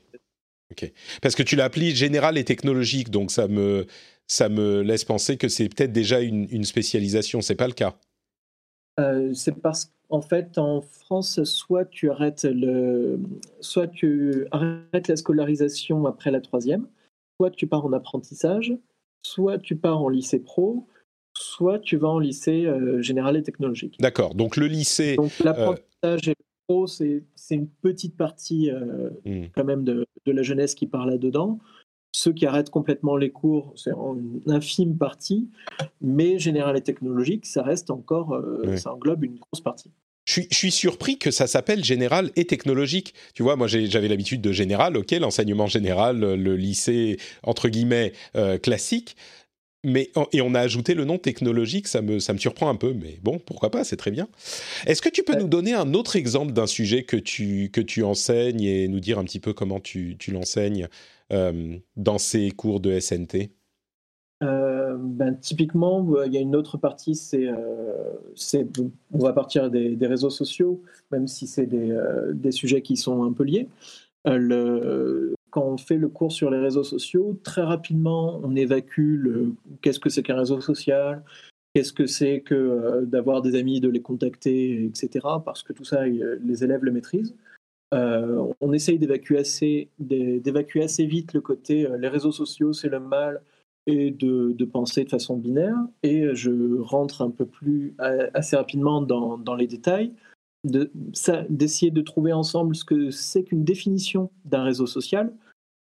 Ok. Parce que tu l'as appelé général et technologique, donc ça me ça me laisse penser que c'est peut-être déjà une, une spécialisation. C'est pas le cas. Euh, c'est parce qu'en fait, en France, soit tu arrêtes le, soit tu arrêtes la scolarisation après la troisième, soit tu pars en apprentissage, soit tu pars en lycée pro, soit tu vas en lycée général et technologique. D'accord. Donc le lycée. Donc l'apprentissage et pro, c'est une petite partie hmm. quand même de, de, la jeunesse qui parle là-dedans. Ceux qui arrêtent complètement les cours, c'est une infime partie, mais général et technologique, ça reste encore, ça englobe une grosse partie. Je suis, surpris que ça s'appelle général et technologique. Tu vois, moi j'avais l'habitude de général, ok, l'enseignement général, le lycée entre guillemets euh, classique, mais et on a ajouté le nom technologique, ça me ça me surprend un peu, mais bon, pourquoi pas, c'est très bien. Est-ce que tu peux nous donner un autre exemple d'un sujet que tu que tu enseignes et nous dire un petit peu comment tu tu l'enseignes euh, dans ces cours de SNT euh, ben, typiquement, il y a une autre partie, c'est, euh, on va partir des, réseaux sociaux, même si c'est des, euh, des, sujets qui sont un peu liés. Le, quand on fait le cours sur les réseaux sociaux, très rapidement, on évacue le, qu'est-ce que c'est qu'un réseau social, qu'est-ce que c'est que d'avoir des amis, de les contacter, etc. Parce que tout ça, les élèves le maîtrisent. on essaye d'évacuer assez, vite le côté les réseaux sociaux, c'est le mal, et de, penser de façon binaire. Et je rentre un peu plus assez rapidement dans les détails, d'essayer de, trouver ensemble ce que c'est qu'une définition d'un réseau social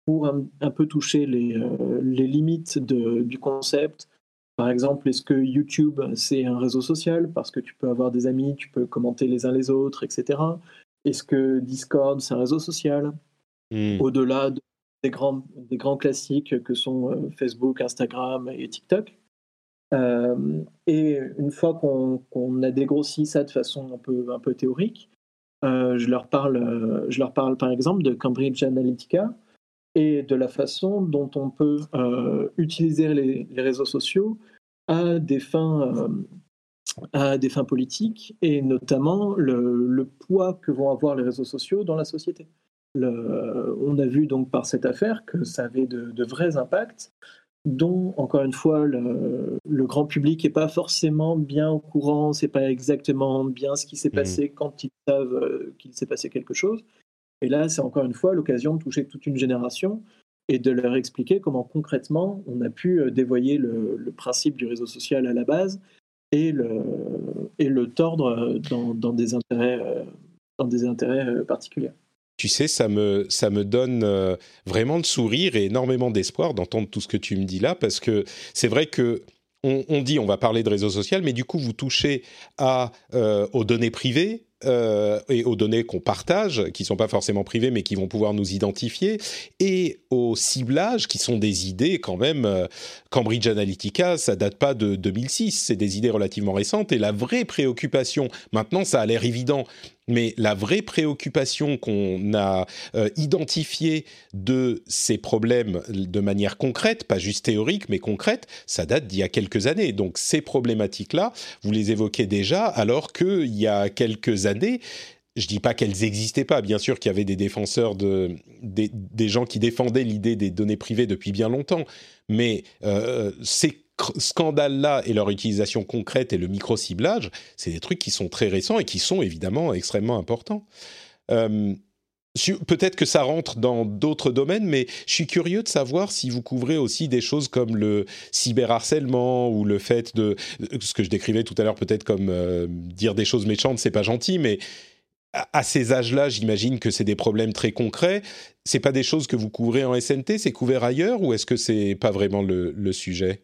pour un, peu toucher les, euh, les limites de, du concept. Par exemple, est-ce que YouTube, c'est un réseau social? Parce que tu peux avoir des amis, tu peux commenter les uns les autres, etc. Est-ce que Discord, c'est un réseau social? Mmh. Au-delà de des grands, des grands classiques que sont euh, Facebook, Instagram et TikTok. Euh, et une fois qu'on a dégrossi ça de façon un peu, un peu théorique, euh, je, leur parle, je leur parle par exemple de Cambridge Analytica et de la façon dont on peut utiliser les, réseaux sociaux à des fins, à des fins politiques et notamment le, le, poids que vont avoir les réseaux sociaux dans la société on a vu donc par cette affaire que ça avait de, vrais impacts, dont, encore une fois, le, grand public n'est pas forcément bien au courant, c'est pas exactement bien ce qui s'est mmh. passé quand ils savent euh, qu'il s'est passé quelque chose. Et là, c'est encore une fois l'occasion de toucher toute une génération et de leur expliquer comment concrètement on a pu euh, dévoyer le, principe du réseau social à la base et le, tordre dans des intérêts, dans des intérêts euh, particuliers. Tu sais, ça me, ça me donne euh, vraiment le sourire et énormément d'espoir d'entendre tout ce que tu me dis là, parce que c'est vrai que on, dit on va parler de réseau social, mais du coup vous touchez à, euh, aux données privées, euh, et aux données qu'on partage, qui sont pas forcément privées, mais qui vont pouvoir nous identifier, et au ciblage, qui sont des idées quand même. Euh, Cambridge Analytica, ça date pas de 2006, c'est des idées relativement récentes, et la vraie préoccupation, maintenant ça a l'air évident, mais la vraie préoccupation qu'on a euh, identifiée de ces problèmes de manière concrète, pas juste théorique, mais concrète, ça date d'il y a quelques années. Donc ces problématiques-là, vous les évoquez déjà, alors qu'il y a quelques années, je dis pas qu'elles n'existaient pas, bien sûr qu'il y avait des défenseurs, de, des, gens qui défendaient l'idée des données privées depuis bien longtemps, mais euh, ces scandales-là et leur utilisation concrète et le micro-ciblage, c'est des trucs qui sont très récents et qui sont évidemment extrêmement importants. Euh, Peut-être que ça rentre dans d'autres domaines, mais je suis curieux de savoir si vous couvrez aussi des choses comme le cyberharcèlement ou le fait de ce que je décrivais tout à l'heure, peut-être comme euh, dire des choses méchantes, c'est pas gentil, mais à, ces âges-là, j'imagine que c'est des problèmes très concrets. C'est pas des choses que vous couvrez en SNT, c'est couvert ailleurs ou est-ce que c'est pas vraiment le sujet?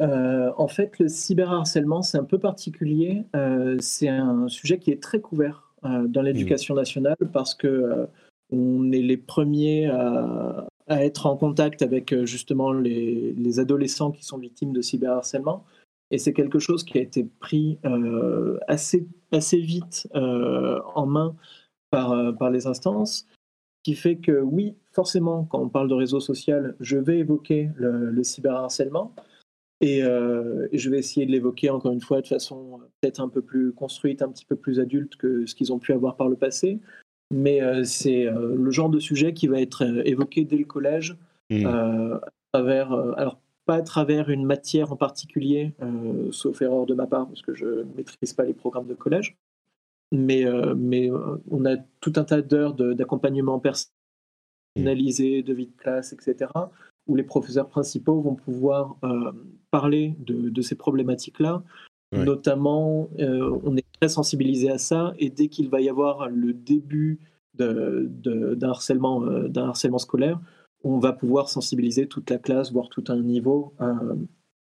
Euh, en fait, le cyberharcèlement, c'est un peu particulier. Euh, c'est un sujet qui est très couvert euh, dans l'éducation nationale parce que on est les premiers à, à, être en contact avec justement les, les, adolescents qui sont victimes de cyberharcèlement. Et c'est quelque chose qui a été pris assez, assez vite en main par, par les instances, qui fait que oui, forcément, quand on parle de réseau social, je vais évoquer le, le cyberharcèlement. Et, euh, et, je vais essayer de l'évoquer encore une fois de façon peut-être un peu plus construite, un petit peu plus adulte que ce qu'ils ont pu avoir par le passé. Mais euh, c'est euh, le genre de sujet qui va être euh, évoqué dès le collège, mmh. à travers, alors pas à travers une matière en particulier, sauf erreur de ma part, parce que je ne maîtrise pas les programmes de collège. Mais, mais on a tout un tas d'heures d'accompagnement personnalisé, de vie de classe, etc où les professeurs principaux vont pouvoir euh, parler de, de, ces problématiques-là. Ouais. Notamment, euh, on est très sensibilisé à ça, et dès qu'il va y avoir le début d'un harcèlement, euh, harcèlement scolaire, on va pouvoir sensibiliser toute la classe, voire tout un niveau,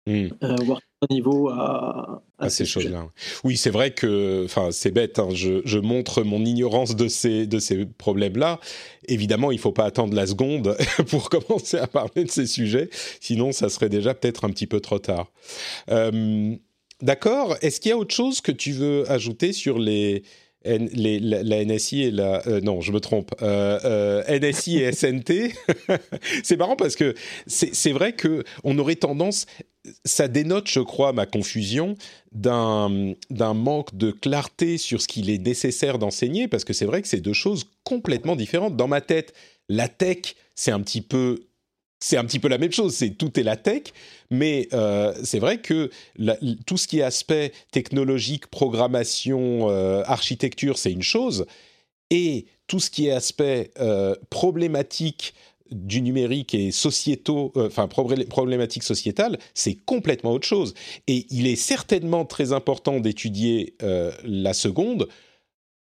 mmh. voire un niveau à, à, à ces, ces choses-là. Oui, c'est vrai que, enfin, c'est bête. Hein, je, je, montre mon ignorance de ces de ces problèmes-là. Évidemment, il faut pas attendre la seconde pour commencer à parler de ces sujets, sinon ça serait déjà peut-être un petit peu trop tard. Euh, D'accord. Est-ce qu'il y a autre chose que tu veux ajouter sur les la, NSI et la... Euh, non, je me trompe. Euh, euh, NSI et SNT. c'est marrant parce que c'est vrai que on aurait tendance... Ça dénote, je crois, ma confusion d'un manque de clarté sur ce qu'il est nécessaire d'enseigner, parce que c'est vrai que c'est deux choses complètement différentes. Dans ma tête, la tech, c'est un petit peu c'est un petit peu la même chose, c'est tout est la tech, mais euh, c'est vrai que tout ce qui est aspect technologique, programmation, euh, architecture, c'est une chose, et tout ce qui est aspect euh, problématique du numérique et sociétaux, enfin problématique sociétale, c'est complètement autre chose. Et il est certainement très important d'étudier la seconde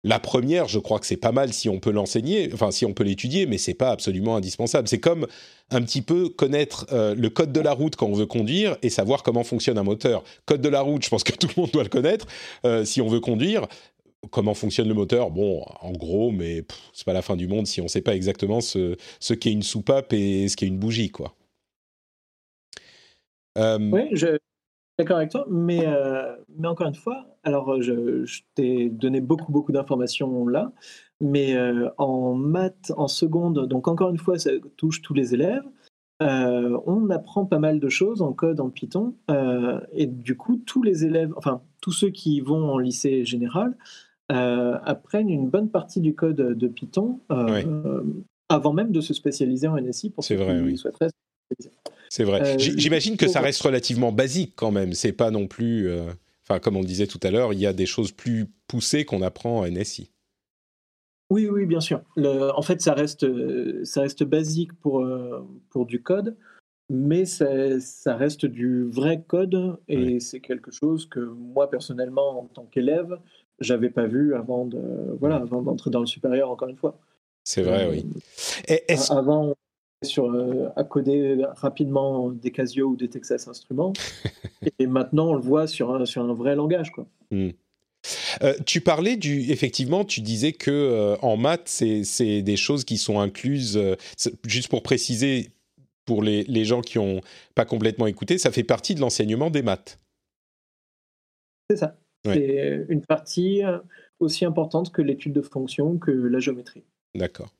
la première, je crois que c'est pas mal si on peut l'enseigner, enfin si on peut l'étudier, mais c'est pas absolument indispensable. C'est comme un petit peu connaître euh, le code de la route quand on veut conduire et savoir comment fonctionne un moteur. Code de la route, je pense que tout le monde doit le connaître euh, si on veut conduire. Comment fonctionne le moteur? Bon, en gros, mais c'est pas la fin du monde si on sait pas exactement ce, ce qu'est une soupape et ce qu'est une bougie, quoi. Euh... Oui, je, d'accord avec toi, mais, euh, mais encore une fois, alors je, je t'ai donné beaucoup, beaucoup d'informations là, mais euh, en maths, en seconde, donc encore une fois, ça touche tous les élèves. Euh, on apprend pas mal de choses en code, en Python, euh, et du coup, tous les élèves, enfin, tous ceux qui vont en lycée général, euh, apprennent une bonne partie du code de Python oui. avant même de se spécialiser en NSI pour ceux vrai, qui oui. souhaiteraient c'est vrai. Euh, J'imagine que ça reste relativement basique quand même. C'est pas non plus. Enfin, euh, comme on disait tout à l'heure, il y a des choses plus poussées qu'on apprend en NSI. Oui, oui, bien sûr. Le, en fait, ça reste, ça reste basique pour, pour du code, mais ça, ça reste du vrai code et oui. c'est quelque chose que moi, personnellement, en tant qu'élève, j'avais pas vu avant de voilà avant d'entrer dans le supérieur encore une fois. C'est vrai, euh, oui. Avant, sur, euh, à coder rapidement des Casio ou des Texas Instruments. et maintenant, on le voit sur un, sur un vrai langage. Quoi. Mm. Euh, tu parlais du, effectivement, tu disais que euh, en maths, c'est des choses qui sont incluses. Euh, juste pour préciser, pour les, les gens qui n'ont pas complètement écouté, ça fait partie de l'enseignement des maths. C'est ça. Ouais. C'est une partie aussi importante que l'étude de fonctions, que la géométrie. D'accord.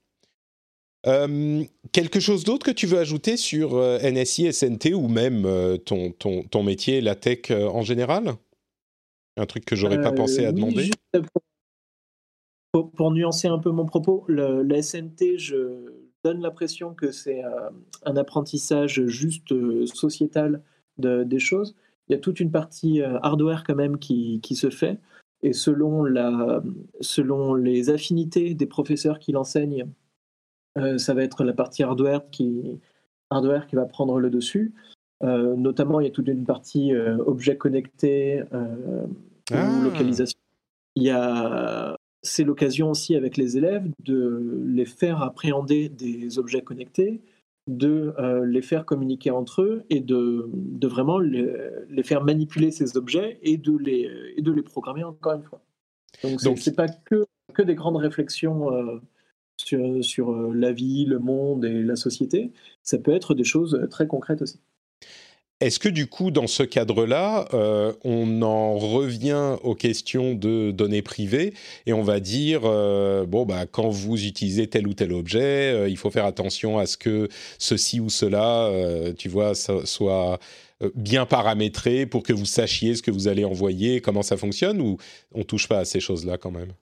Euh, quelque chose d'autre que tu veux ajouter sur euh, NSI, SNT ou même euh, ton, ton, ton, métier, la tech en général? Un truc que j'aurais pas pensé à demander pour, pour, nuancer un peu mon propos, le, le SNT, je donne l'impression que c'est un apprentissage juste sociétal de, des choses. Il y a toute une partie hardware quand même qui, qui se fait. Et selon, la, selon les affinités des professeurs qui l'enseignent, ça va être la partie hardware qui, hardware qui va prendre le dessus. notamment, il y a toute une partie objets connectés ah. localisation. Il y a c'est l'occasion aussi avec les élèves de les faire appréhender des objets connectés, de euh, les faire communiquer entre eux et de, de vraiment les, faire manipuler ces objets et de les, et de les programmer encore une fois. Donc, ce n'est pas que, que des grandes réflexions euh, sur, sur euh, la vie, le monde et la société, ça peut être des choses très concrètes aussi. Est-ce que du coup, dans ce cadre-là, euh, on en revient aux questions de données privées et on va dire, euh, bon, bah, quand vous utilisez tel ou tel objet, euh, il faut faire attention à ce que ceci ou cela, tu vois, soit bien paramétré pour que vous sachiez ce que vous allez envoyer, comment ça fonctionne, ou on touche pas à ces choses-là quand même?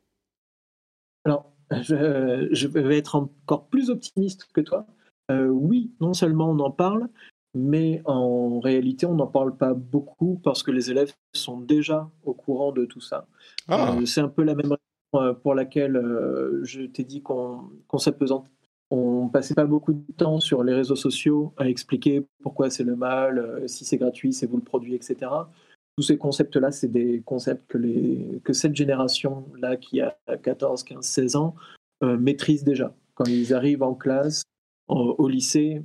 Alors, je, je, vais être encore plus optimiste que toi. oui, non seulement on en parle, mais en réalité, on n'en parle pas beaucoup parce que les élèves sont déjà au courant de tout ça. Ah. Euh, c'est un peu la même raison euh, pour laquelle euh, je t'ai dit qu'on qu s'apesantait. On passait pas beaucoup de temps sur les réseaux sociaux à expliquer pourquoi c'est le mal, si c'est gratuit, c'est vous le produit, etc. Tous ces concepts-là, c'est des concepts que, les, que cette génération-là, qui a 14, 15, 16 ans, maîtrise déjà. Quand ils arrivent en classe, au lycée,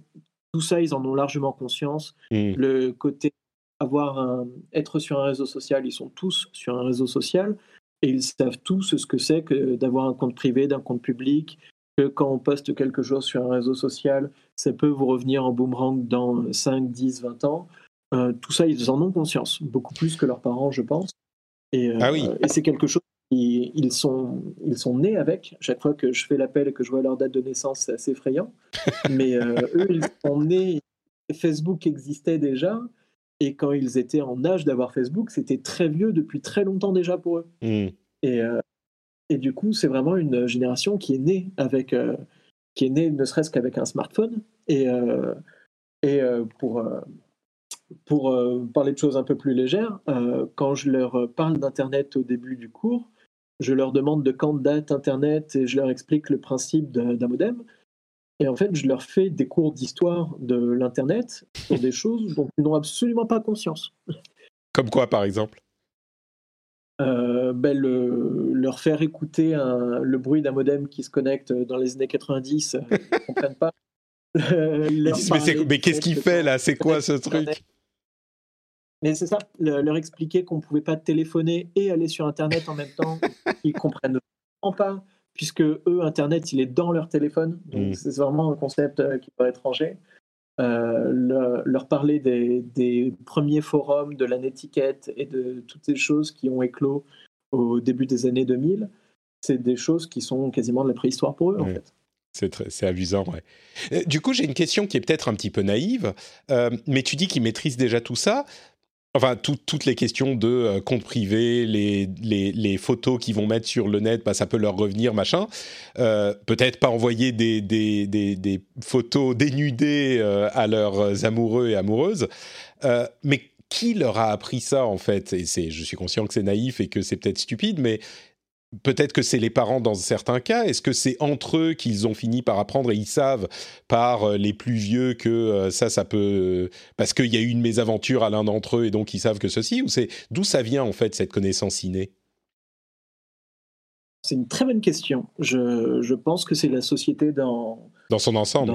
tout ça, ils en ont largement conscience. Mmh. Le côté avoir un, être sur un réseau social, ils sont tous sur un réseau social et ils savent tous ce que c'est que d'avoir un compte privé, d'un compte public, que quand on poste quelque chose sur un réseau social, ça peut vous revenir en boomerang dans 5, 10, 20 ans. Euh, tout ça, ils en ont conscience, beaucoup plus que leurs parents, je pense. Et, euh, ah oui. et c'est quelque chose ils, sont, ils sont nés avec. Chaque fois que je fais l'appel et que je vois leur date de naissance, c'est assez effrayant. Mais euh, eux, ils sont nés. Facebook existait déjà. Et quand ils étaient en âge d'avoir Facebook, c'était très vieux depuis très longtemps déjà pour eux. Hmm. Et, euh, et du coup, c'est vraiment une génération qui est née avec, euh, qui est née ne serait-ce qu'avec un smartphone. Et, et pour, pour parler de choses un peu plus légères, quand je leur parle d'Internet au début du cours, je leur demande de quand date Internet et je leur explique le principe d'un modem. Et en fait, je leur fais des cours d'histoire de l'Internet sur des choses dont ils n'ont absolument pas conscience. Comme quoi, par exemple? Euh, ben Leur faire écouter le bruit d'un modem qui se connecte dans les années 90, ils ne comprennent pas. mais qu'est-ce qu'il fait là? C'est quoi ce truc? Mais c'est ça, leur expliquer qu'on ne pouvait pas téléphoner et aller sur Internet en même temps, ils comprennent pas, puisque eux, Internet, il est dans leur téléphone. Donc mm. c'est vraiment un concept euh, qui peut être étranger. Euh, leur parler des, premiers forums, de la netiquette et de toutes ces choses qui ont éclos au début des années 2000, c'est des choses qui sont quasiment de la préhistoire pour eux, en fait. C'est amusant, ouais. Euh, du coup, j'ai une question qui est peut-être un petit peu naïve, mais tu dis qu'ils maîtrisent déjà tout ça enfin toutes les questions de euh, compte privé, les, photos qu'ils vont mettre sur le net, bah, ça peut leur revenir, machin. Euh, peut-être pas envoyer des, photos dénudées euh, à leurs amoureux et amoureuses. mais qui leur a appris ça en fait? Et je suis conscient que c'est naïf et que c'est peut-être stupide, mais Peut-être que c'est les parents dans certains cas. Est-ce que c'est entre eux qu'ils ont fini par apprendre et ils savent par euh, les plus vieux que euh, ça, ça peut parce qu'il y a eu une mésaventure à l'un d'entre eux et donc ils savent que ceci ou c'est d'où ça vient en fait cette connaissance innée? C'est une très bonne question. Je, pense que c'est la société dans dans son ensemble,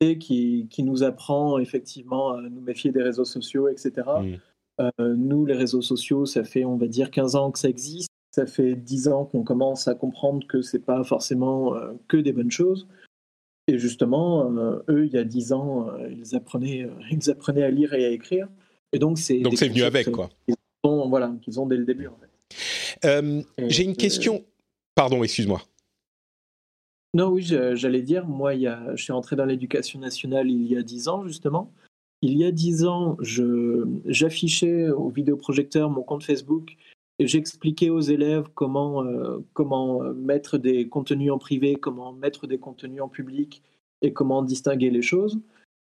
qui, qui, nous apprend effectivement à nous méfier des réseaux sociaux, etc. Mmh. Euh, nous, les réseaux sociaux, ça fait, on va dire, 15 ans que ça existe ça fait dix ans qu'on commence à comprendre que c'est pas forcément euh, que des bonnes choses. Et justement, euh, eux, il y a dix ans, euh, ils, apprenaient, ils apprenaient à lire et à écrire. Et donc, c'est donc c'est venu avec quoi. Ont, voilà, qu'ils ont dès le début. En fait. J'ai une question. Pardon, excuse-moi. Non, oui, j'allais dire, moi, il y a, je suis entré dans l'éducation nationale il y a dix ans, justement. Il y a dix ans, j'affichais au vidéoprojecteur mon compte Facebook J'expliquais aux élèves comment, euh, comment euh, mettre des contenus en privé, comment mettre des contenus en public et comment distinguer les choses.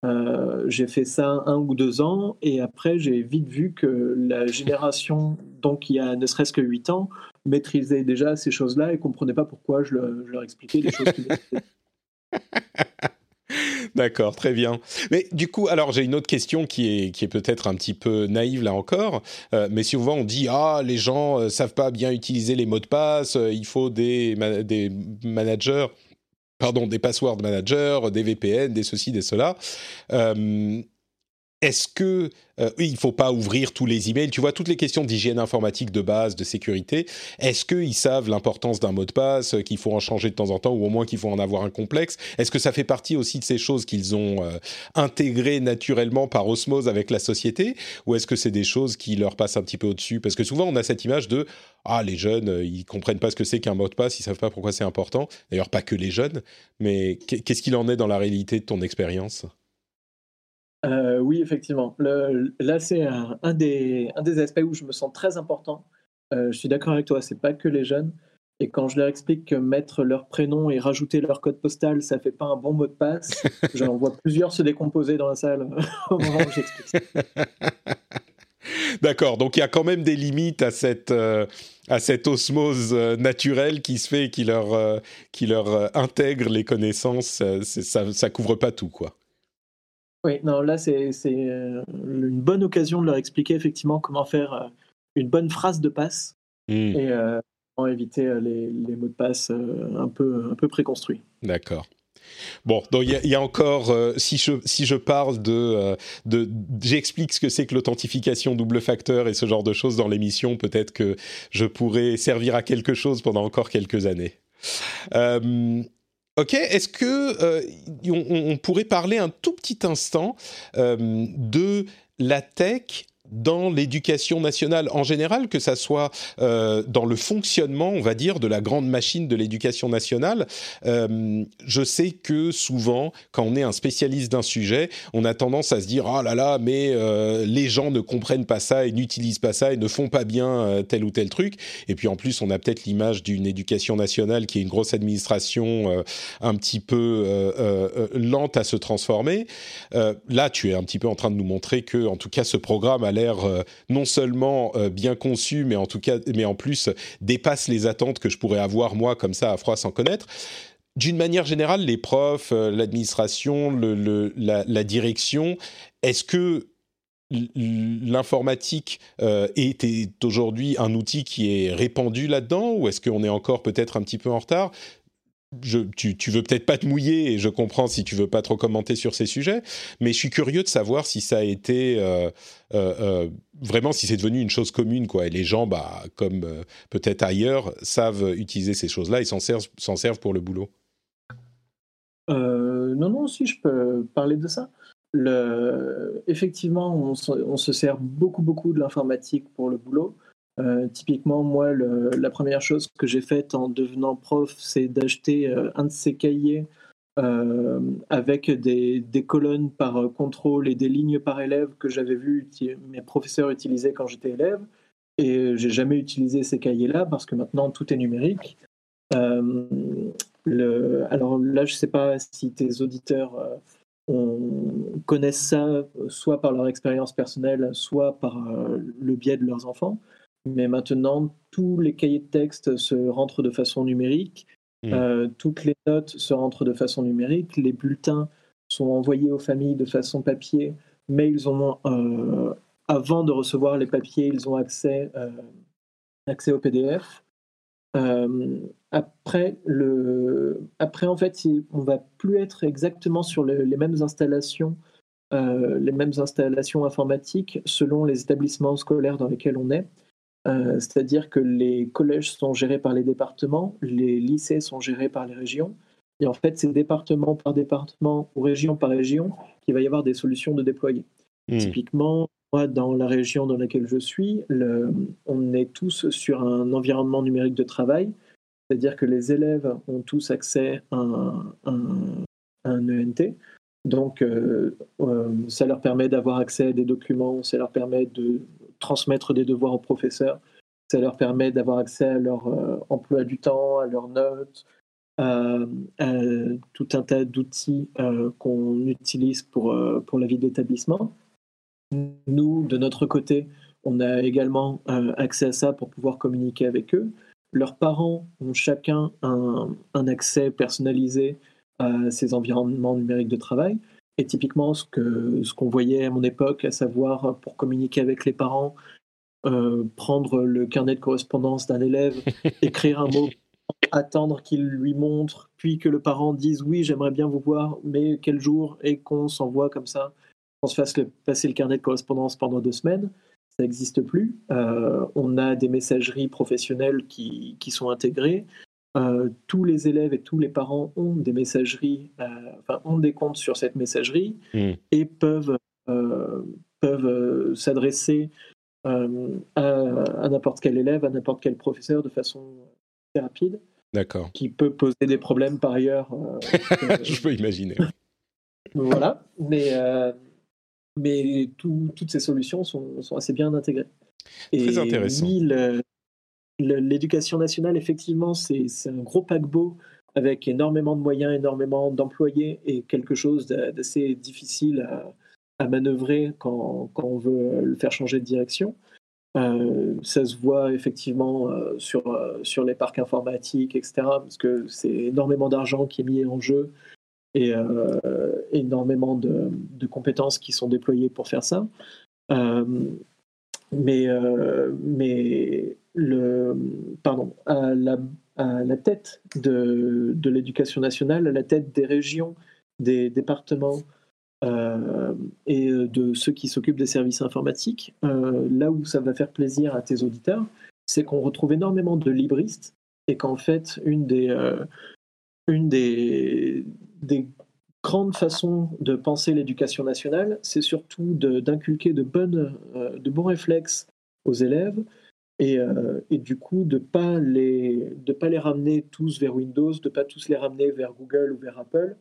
Euh, j'ai fait ça un ou deux ans et après j'ai vite vu que la génération, donc il y a ne serait-ce que huit ans, maîtrisait déjà ces choses-là et comprenait pas pourquoi je, leur expliquais des choses D'accord, très bien. Mais du coup, alors j'ai une autre question qui est, qui est peut-être un petit peu naïve là encore, euh, mais souvent on dit ah les gens ne savent pas bien utiliser les mots de passe, il faut des, des managers pardon, des password managers, des VPN, des ceci, des cela. Est-ce que euh, il ne faut pas ouvrir tous les emails? Tu vois toutes les questions d'hygiène informatique de base, de sécurité. Est-ce qu'ils savent l'importance d'un mot de passe, euh, qu'il faut en changer de temps en temps, ou au moins qu'il faut en avoir un complexe? Est-ce que ça fait partie aussi de ces choses qu'ils ont euh, intégrées naturellement par osmose avec la société, ou est-ce que c'est des choses qui leur passent un petit peu au-dessus? Parce que souvent on a cette image de ah les jeunes, ils comprennent pas ce que c'est qu'un mot de passe, ils savent pas pourquoi c'est important. D'ailleurs pas que les jeunes, mais qu'est-ce qu'il en est dans la réalité de ton expérience? Euh, oui, effectivement. là, c'est un, des, un des aspects où je me sens très important. Euh, je suis d'accord avec toi, c'est pas que les jeunes. Et quand je leur explique que mettre leur prénom et rajouter leur code postal, ça fait pas un bon mot de passe, j'en vois plusieurs se décomposer dans la salle au moment où j'explique. D'accord, donc il y a quand même des limites à cette, euh, à cette osmose naturelle qui se fait et qui leur, qui leur intègre les connaissances. ça, ça couvre pas tout, quoi. Oui, non, là, c'est euh, une bonne occasion de leur expliquer effectivement comment faire euh, une bonne phrase de passe mmh. et euh, comment éviter les, mots de passe un, peu, un peu préconstruits. D'accord. Bon, donc il y, a encore, si, je, si je parle de, de j'explique ce que c'est que l'authentification double facteur et ce genre de choses dans l'émission, peut-être que je pourrais servir à quelque chose pendant encore quelques années. Ok, est-ce que euh, on, pourrait parler un tout petit instant euh, de la tech dans l'éducation nationale en général, que ça soit euh, dans le fonctionnement, on va dire, de la grande machine de l'éducation nationale. Euh, je sais que souvent, quand on est un spécialiste d'un sujet, on a tendance à se dire ah là là, mais euh, les gens ne comprennent pas ça et n'utilisent pas ça et ne font pas bien tel ou tel truc. Et puis en plus, on a peut-être l'image d'une éducation nationale qui est une grosse administration un petit peu lente à se transformer. là, tu es un petit peu en train de nous montrer que, en tout cas, ce programme a euh, non seulement euh, bien conçu, mais en tout cas, mais en plus dépasse les attentes que je pourrais avoir moi comme ça à froid sans connaître. D'une manière générale, les profs, euh, l'administration, la, direction, est-ce que l'informatique est, aujourd'hui un outil qui est répandu là-dedans ou est-ce qu'on est encore peut-être un petit peu en retard? Tu, tu veux peut-être pas te mouiller et je comprends si tu veux pas trop commenter sur ces sujets, mais je suis curieux de savoir si ça a été euh, euh, euh, vraiment si c'est devenu une chose commune quoi. Les gens, bah, comme peut-être ailleurs, savent utiliser ces choses-là et s'en servent, pour le boulot. non, non, si je peux parler de ça. Effectivement, on on se, sert beaucoup, beaucoup de l'informatique pour le boulot. Euh, typiquement, moi, la première chose que j'ai faite en devenant prof, c'est d'acheter euh, un de ces cahiers euh, avec des, colonnes par contrôle et des lignes par élève que j'avais vu mes professeurs utiliser quand j'étais élève. Et j'ai jamais utilisé ces cahiers-là parce que maintenant tout est numérique. Alors là, je ne sais pas si tes auditeurs connaissent ça, soit par leur expérience personnelle, soit par le biais de leurs enfants mais maintenant tous les cahiers de texte se rentrent de façon numérique, mmh. euh, toutes les notes se rentrent de façon numérique, les bulletins sont envoyés aux familles de façon papier, mais ils ont, euh, avant de recevoir les papiers, ils ont accès, euh, accès au PDF. après, le, après, en fait, on va plus être exactement sur les mêmes installations, les mêmes installations informatiques selon les établissements scolaires dans lesquels on est. Euh, c'est-à-dire que les collèges sont gérés par les départements, les lycées sont gérés par les régions. Et en fait, c'est département par département ou région par région qu'il va y avoir des solutions de déployer. Hmm. Typiquement, moi, dans la région dans laquelle je suis, on est tous sur un environnement numérique de travail, c'est-à-dire que les élèves ont tous accès à un, ENT. Donc, euh, euh, ça leur permet d'avoir accès à des documents, ça leur permet de transmettre des devoirs aux professeurs. Ça leur permet d'avoir accès à leur euh, emploi du temps, à leurs notes, à, tout un tas d'outils euh, qu'on utilise pour, euh, la vie d'établissement. Nous, de notre côté, on a également accès à ça pour pouvoir communiquer avec eux. Leurs parents ont chacun un, un accès personnalisé à ces environnements numériques de travail. Et typiquement, ce qu'on ce qu'on voyait à mon époque, à savoir pour communiquer avec les parents, euh, prendre le carnet de correspondance d'un élève, écrire un mot, attendre qu'il lui montre, puis que le parent dise oui, j'aimerais bien vous voir, mais quel jour, et qu'on s'envoie comme ça, qu'on se fasse passer le carnet de correspondance pendant deux semaines, ça n'existe plus. Euh, on a des messageries professionnelles qui, qui sont intégrées. Euh, tous les élèves et tous les parents ont des messageries, euh, enfin ont des comptes sur cette messagerie Hmm. et peuvent, euh, peuvent s'adresser à, à n'importe quel élève, à n'importe quel professeur de façon très rapide, D'accord. qui peut poser des problèmes par ailleurs. Je peux imaginer. voilà, mais, mais tout- toutes ces solutions sont, sont assez bien intégrées. Et Très intéressant. oui, le- le- l'éducation nationale, effectivement, c'est un gros paquebot avec énormément de moyens, énormément d'employés et quelque chose d'a- d'assez difficile à, manœuvrer quand, on veut le faire changer de direction. Euh, ça se voit effectivement euh, sur, euh, sur les parcs informatiques, etc., parce que c'est énormément d'argent qui est mis en jeu et énormément de, de compétences qui sont déployées pour faire ça. Mais, mais à la, tête de, l'éducation nationale, à la tête des régions, des départements euh, et de ceux qui s'occupent des services informatiques, euh, là où ça va faire plaisir à tes auditeurs, c'est qu'on retrouve énormément de libristes et qu'en fait, une des, euh, une de penser l'éducation nationale, c'est surtout d'inculquer euh, de bons réflexes aux élèves et, euh, et du coup de ne pas, les- de pas les ramener tous vers Windows, de ne pas tous les ramener vers Google ou vers Apple,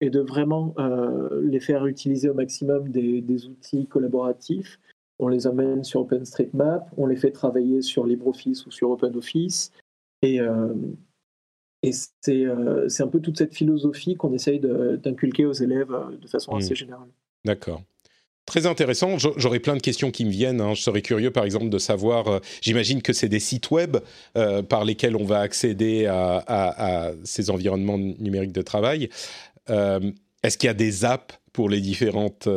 et de vraiment euh, les faire utiliser au maximum des, des outils collaboratifs. On les amène sur OpenStreetMap, on les fait travailler sur LibreOffice ou sur OpenOffice. Et, euh, et c'est euh, c'est un peu toute cette philosophie qu'on essaye d'inculquer aux élèves de façon Mm. assez générale. D'accord. Très intéressant. J'a- J'aurais plein de questions qui me viennent. hein. Je serais curieux, par exemple, de savoir. euh, J'imagine que c'est des sites web euh, par lesquels on va accéder à, ces environnements numériques de travail. Euh, Est-ce qu'il y a des apps pour les différentes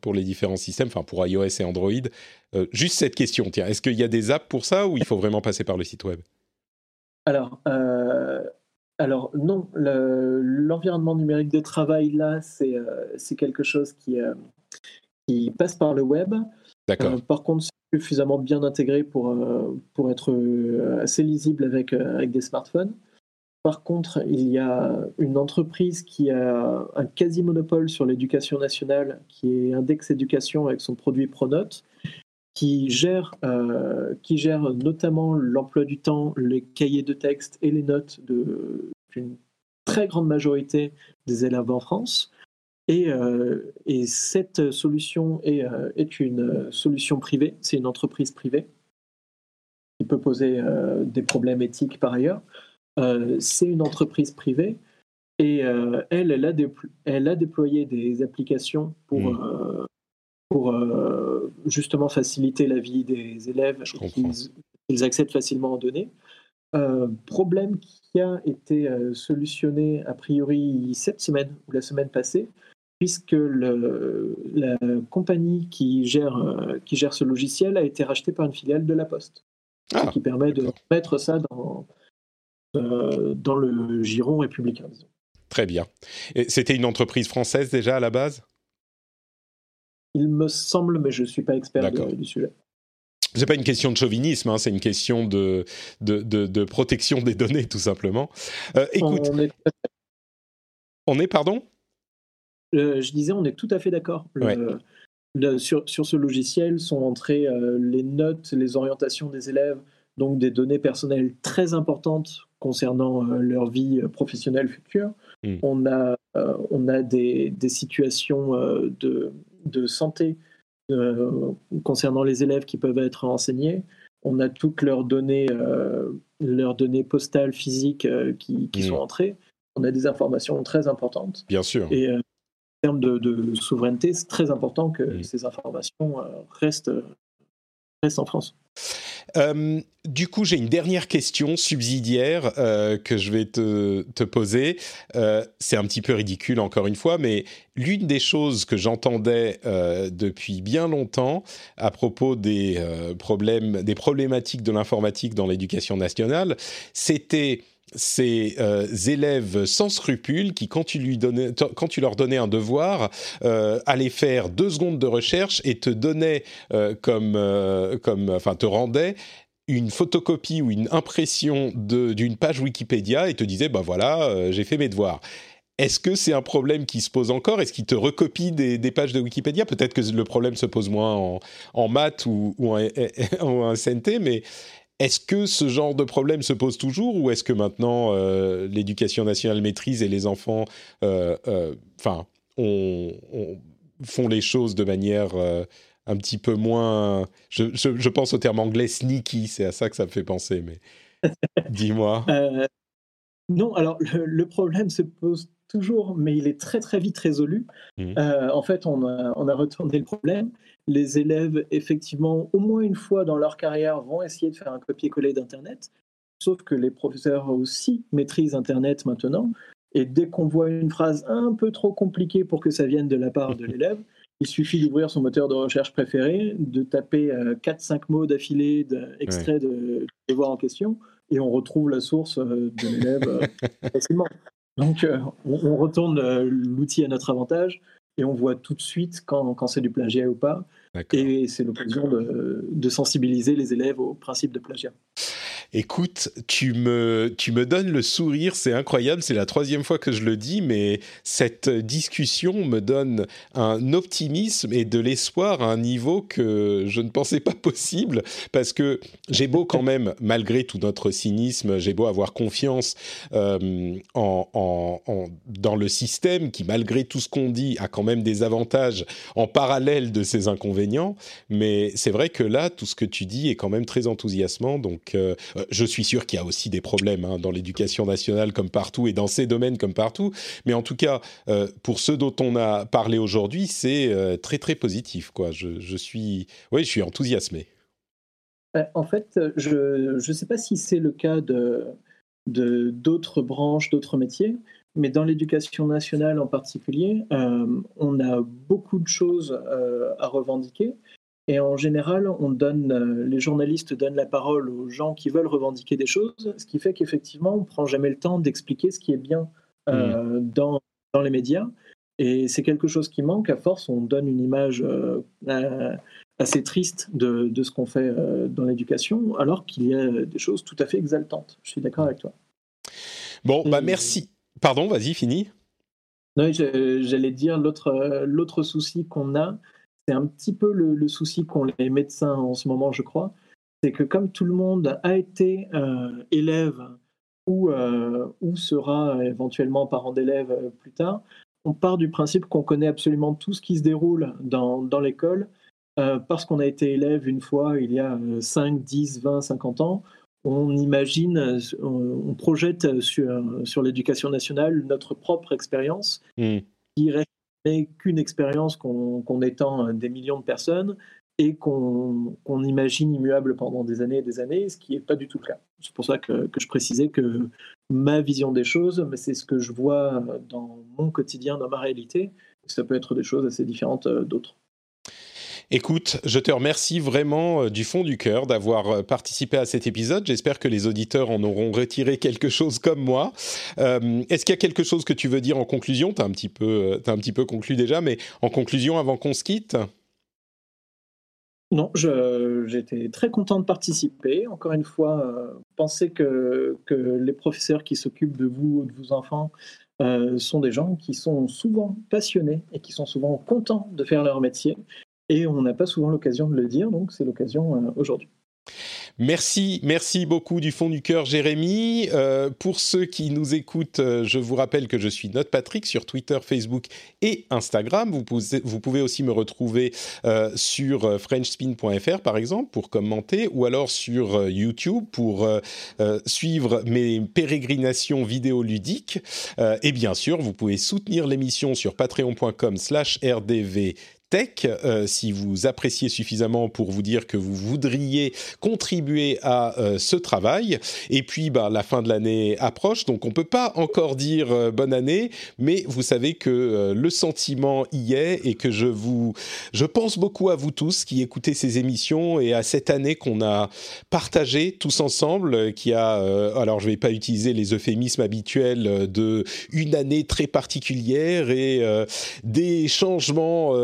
pour les différents systèmes, enfin pour iOS et Android? Juste cette question. Tiens, est-ce qu'il y a des apps pour ça ou il faut vraiment passer par le site web? Alors, non, le- l'environnement numérique de travail, là, c'est quelque chose qui, qui passe par le web. D'accord. Euh, par contre, c'est suffisamment bien intégré pour, euh, pour être euh, assez lisible avec, avec des smartphones. Par contre, il y a une entreprise qui a un quasi-monopole sur l'éducation nationale, qui est Index Éducation avec son produit Pronote, qui gère, euh, qui gère notamment l'emploi du temps, les cahiers de texte et les notes d'une très grande majorité des élèves en France. Et, euh, et cette solution est, euh, est une euh, solution privée, c'est une entreprise privée qui peut poser euh, des problèmes éthiques par ailleurs. C'est une entreprise privée et elle, elle a, déplo- elle a déployé des applications pour, Mm. euh, pour euh, justement faciliter la vie des élèves qu'ils qu'ils accèdent facilement aux données. Euh, problème qui a été euh, solutionné a priori cette semaine ou la semaine passée, puisque le, la compagnie qui gère, euh, qui gère ce logiciel a été rachetée par une filiale de La Poste, Ah, ce qui permet de mettre ça dans, euh, dans le giron républicain. disons. Très bien. Et C'était une entreprise française déjà à la base? Il me semble, mais je ne suis pas expert de- du sujet. C'est pas une question de chauvinisme, hein, c'est une question de, de, de- de protection des données, tout simplement. Euh, écoute, On est- on est, pardon? Euh, je disais, on est tout à fait d'accord. Ouais. sur, sur ce logiciel sont entrées euh, les notes, les orientations des élèves, donc des données personnelles très importantes concernant euh, leur vie professionnelle future. Mm. On a, on a des, des situations de, de santé euh, concernant les élèves qui peuvent être renseignés. On a toutes leurs données, euh, leurs données postales, physiques euh, qui, qui Mm. sont entrées. On a des informations très importantes. Bien sûr. Et termes de, de souveraineté, c'est très important que ces informations euh, restent, reste en France. Euh, du coup, j'ai une dernière question subsidiaire euh, que je vais te, te poser. Euh, c'est un petit peu ridicule, encore une fois, mais l'une des choses que j'entendais depuis bien longtemps à propos des problèmes, des problématiques de l'informatique dans l'éducation nationale, c'était ces euh, élèves sans scrupules qui, quand tu, lui donnais, quand tu leur donnais un devoir, euh, allaient faire deux secondes de recherche et te donnaient euh, comme, comme, enfin, te rendaient une photocopie ou une impression d'une page Wikipédia et te disaient, bah voilà, j'ai fait mes devoirs. Est-ce que c'est un problème qui se pose encore? Est-ce qu'ils te recopient des, pages de Wikipédia? Peut-être que le problème se pose moins en, en maths ou, ou en, en SNT, mais est-ce que ce genre de problème se pose toujours ou est-ce que maintenant euh, l'éducation nationale maîtrise et les enfants euh, euh, enfin, font les choses de manière un petit peu moins... Je, pense au terme anglais sneaky, c'est à ça que ça me fait penser, mais dis-moi. non, alors le, problème se pose toujours, mais il est très très vite résolu. Mmh. en fait, on a, on a retourné le problème les élèves, effectivement, au moins une fois dans leur carrière, vont essayer de faire un copier-coller d'Internet. Sauf que les professeurs aussi maîtrisent Internet maintenant. Et dès qu'on voit une phrase un peu trop compliquée pour que ça vienne de la part de l'élève, il suffit d'ouvrir son moteur de recherche préféré, de taper 4-5 euh, mots d'affilée d'extrait de devoir en question, et on retrouve la source euh, de l'élève euh, facilement. Donc, on retourne l'outil à notre avantage et on voit tout de suite quand, quand c'est du plagiat ou pas. Et c'est l'occasion de, sensibiliser les élèves au principe de plagiat. Écoute, tu me, tu me donnes le sourire, c'est incroyable, c'est la troisième fois que je le dis, mais cette discussion me donne un optimisme et de l'espoir à un niveau que je ne pensais pas possible, parce que j'ai beau quand même, malgré tout notre cynisme, j'ai beau avoir confiance euh, en, en, dans le système qui, malgré tout ce qu'on dit, a quand même des avantages en parallèle de ses inconvénients, mais c'est vrai que là, tout ce que tu dis est quand même très enthousiasmant, donc... Euh, euh, je suis sûr qu'il y a aussi des problèmes hein, dans l'éducation nationale comme partout et dans ces domaines comme partout. Mais en tout cas, euh, pour ceux dont on a parlé aujourd'hui, c'est euh, très très positif. Quoi. Je, suis, oui, je suis enthousiasmé. En fait, je ne sais pas si c'est le cas de d'autres branches, d'autres métiers, mais dans l'éducation nationale en particulier, on a beaucoup de choses à revendiquer. Et en général, on donne, euh, les journalistes donnent la parole aux gens qui veulent revendiquer des choses, ce qui fait qu'effectivement, on ne prend jamais le temps d'expliquer ce qui est bien euh, mmh. dans, dans, les médias. Et c'est quelque chose qui manque. À force, on donne une image euh, assez triste de, de ce qu'on fait dans l'éducation, alors qu'il y a des choses tout à fait exaltantes. Je suis d'accord avec toi. Bon, bah merci. Pardon, vas-y, fini. Non, j'allais dire l'autre souci qu'on a, c'est un petit peu le, souci qu'ont les médecins en ce moment, je crois. C'est que comme tout le monde a été euh, élève ou, euh, ou sera éventuellement parent d'élève euh, plus tard, on part du principe qu'on connaît absolument tout ce qui se déroule dans, dans l'école parce qu'on a été élève une fois il y a 5, 10, 20, 50 ans. On imagine, on, projette sur, sur l'éducation nationale notre propre expérience mmh. qui reste qu'une expérience qu'on étend des millions de personnes et qu'on imagine immuable pendant des années et des années, ce qui n'est pas du tout le cas. C'est pour ça que, je précisais que ma vision des choses, c'est ce que je vois dans mon quotidien, dans ma réalité. Ça peut être des choses assez différentes euh, d'autres. Écoute, je te remercie vraiment euh, du fond du cœur d'avoir euh, participé à cet épisode. J'espère que les auditeurs en auront retiré quelque chose comme moi. Euh, est-ce qu'il y a quelque chose que tu veux dire en conclusion? Tu as, un petit peu, as un petit peu conclu déjà, mais en conclusion avant qu'on se quitte? Non, j'étais très content de participer. Encore une fois, pensez que, que, les professeurs qui s'occupent de vous ou de vos enfants sont des gens qui sont souvent passionnés et qui sont souvent contents de faire leur métier. Et on n'a pas souvent l'occasion de le dire, donc c'est l'occasion euh, aujourd'hui. Merci, merci beaucoup du fond du cœur, Jérémy. Euh, pour ceux qui nous écoutent, euh, je vous rappelle que je suis Note Patrick sur Twitter, Facebook et Instagram. Vous pouvez, aussi me retrouver sur FrenchSpin.fr par exemple pour commenter, ou alors sur YouTube pour suivre mes pérégrinations vidéoludiques. et bien sûr, vous pouvez soutenir l'émission sur patreon.com/rdv tech. Euh, si vous appréciez suffisamment pour vous dire que vous voudriez contribuer à euh, ce travail. Et puis, bah, la fin de l'année approche, donc on peut pas encore dire euh, bonne année, mais vous savez que le sentiment y est et que je vous, je pense beaucoup à vous tous qui écoutez ces émissions et à cette année qu'on a partagée tous ensemble, qui a, alors je vais pas utiliser les euphémismes habituels de une année très particulière et des changements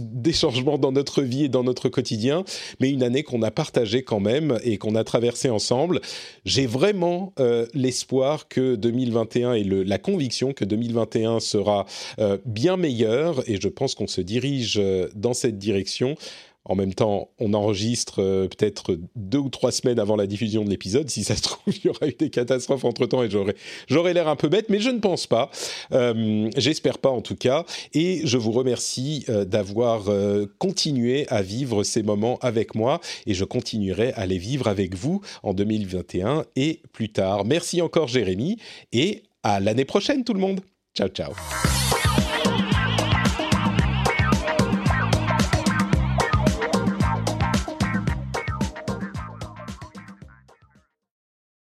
des changements dans notre vie et dans notre quotidien, mais une année qu'on a partagée quand même et qu'on a traversée ensemble. J'ai vraiment euh, l'espoir que 2021 et la conviction que 2021 sera euh, bien meilleur et je pense qu'on se dirige euh, dans cette direction. En même temps, on enregistre euh, peut-être deux ou trois semaines avant la diffusion de l'épisode. Si ça se trouve, il y aura eu des catastrophes entre-temps et j'aurais l'air un peu bête, mais je ne pense pas. Euh, J'espère pas en tout cas. Et je vous remercie euh, d'avoir continué à vivre ces moments avec moi et je continuerai à les vivre avec vous en 2021 et plus tard. Merci encore Jérémy et à l'année prochaine tout le monde. Ciao ciao.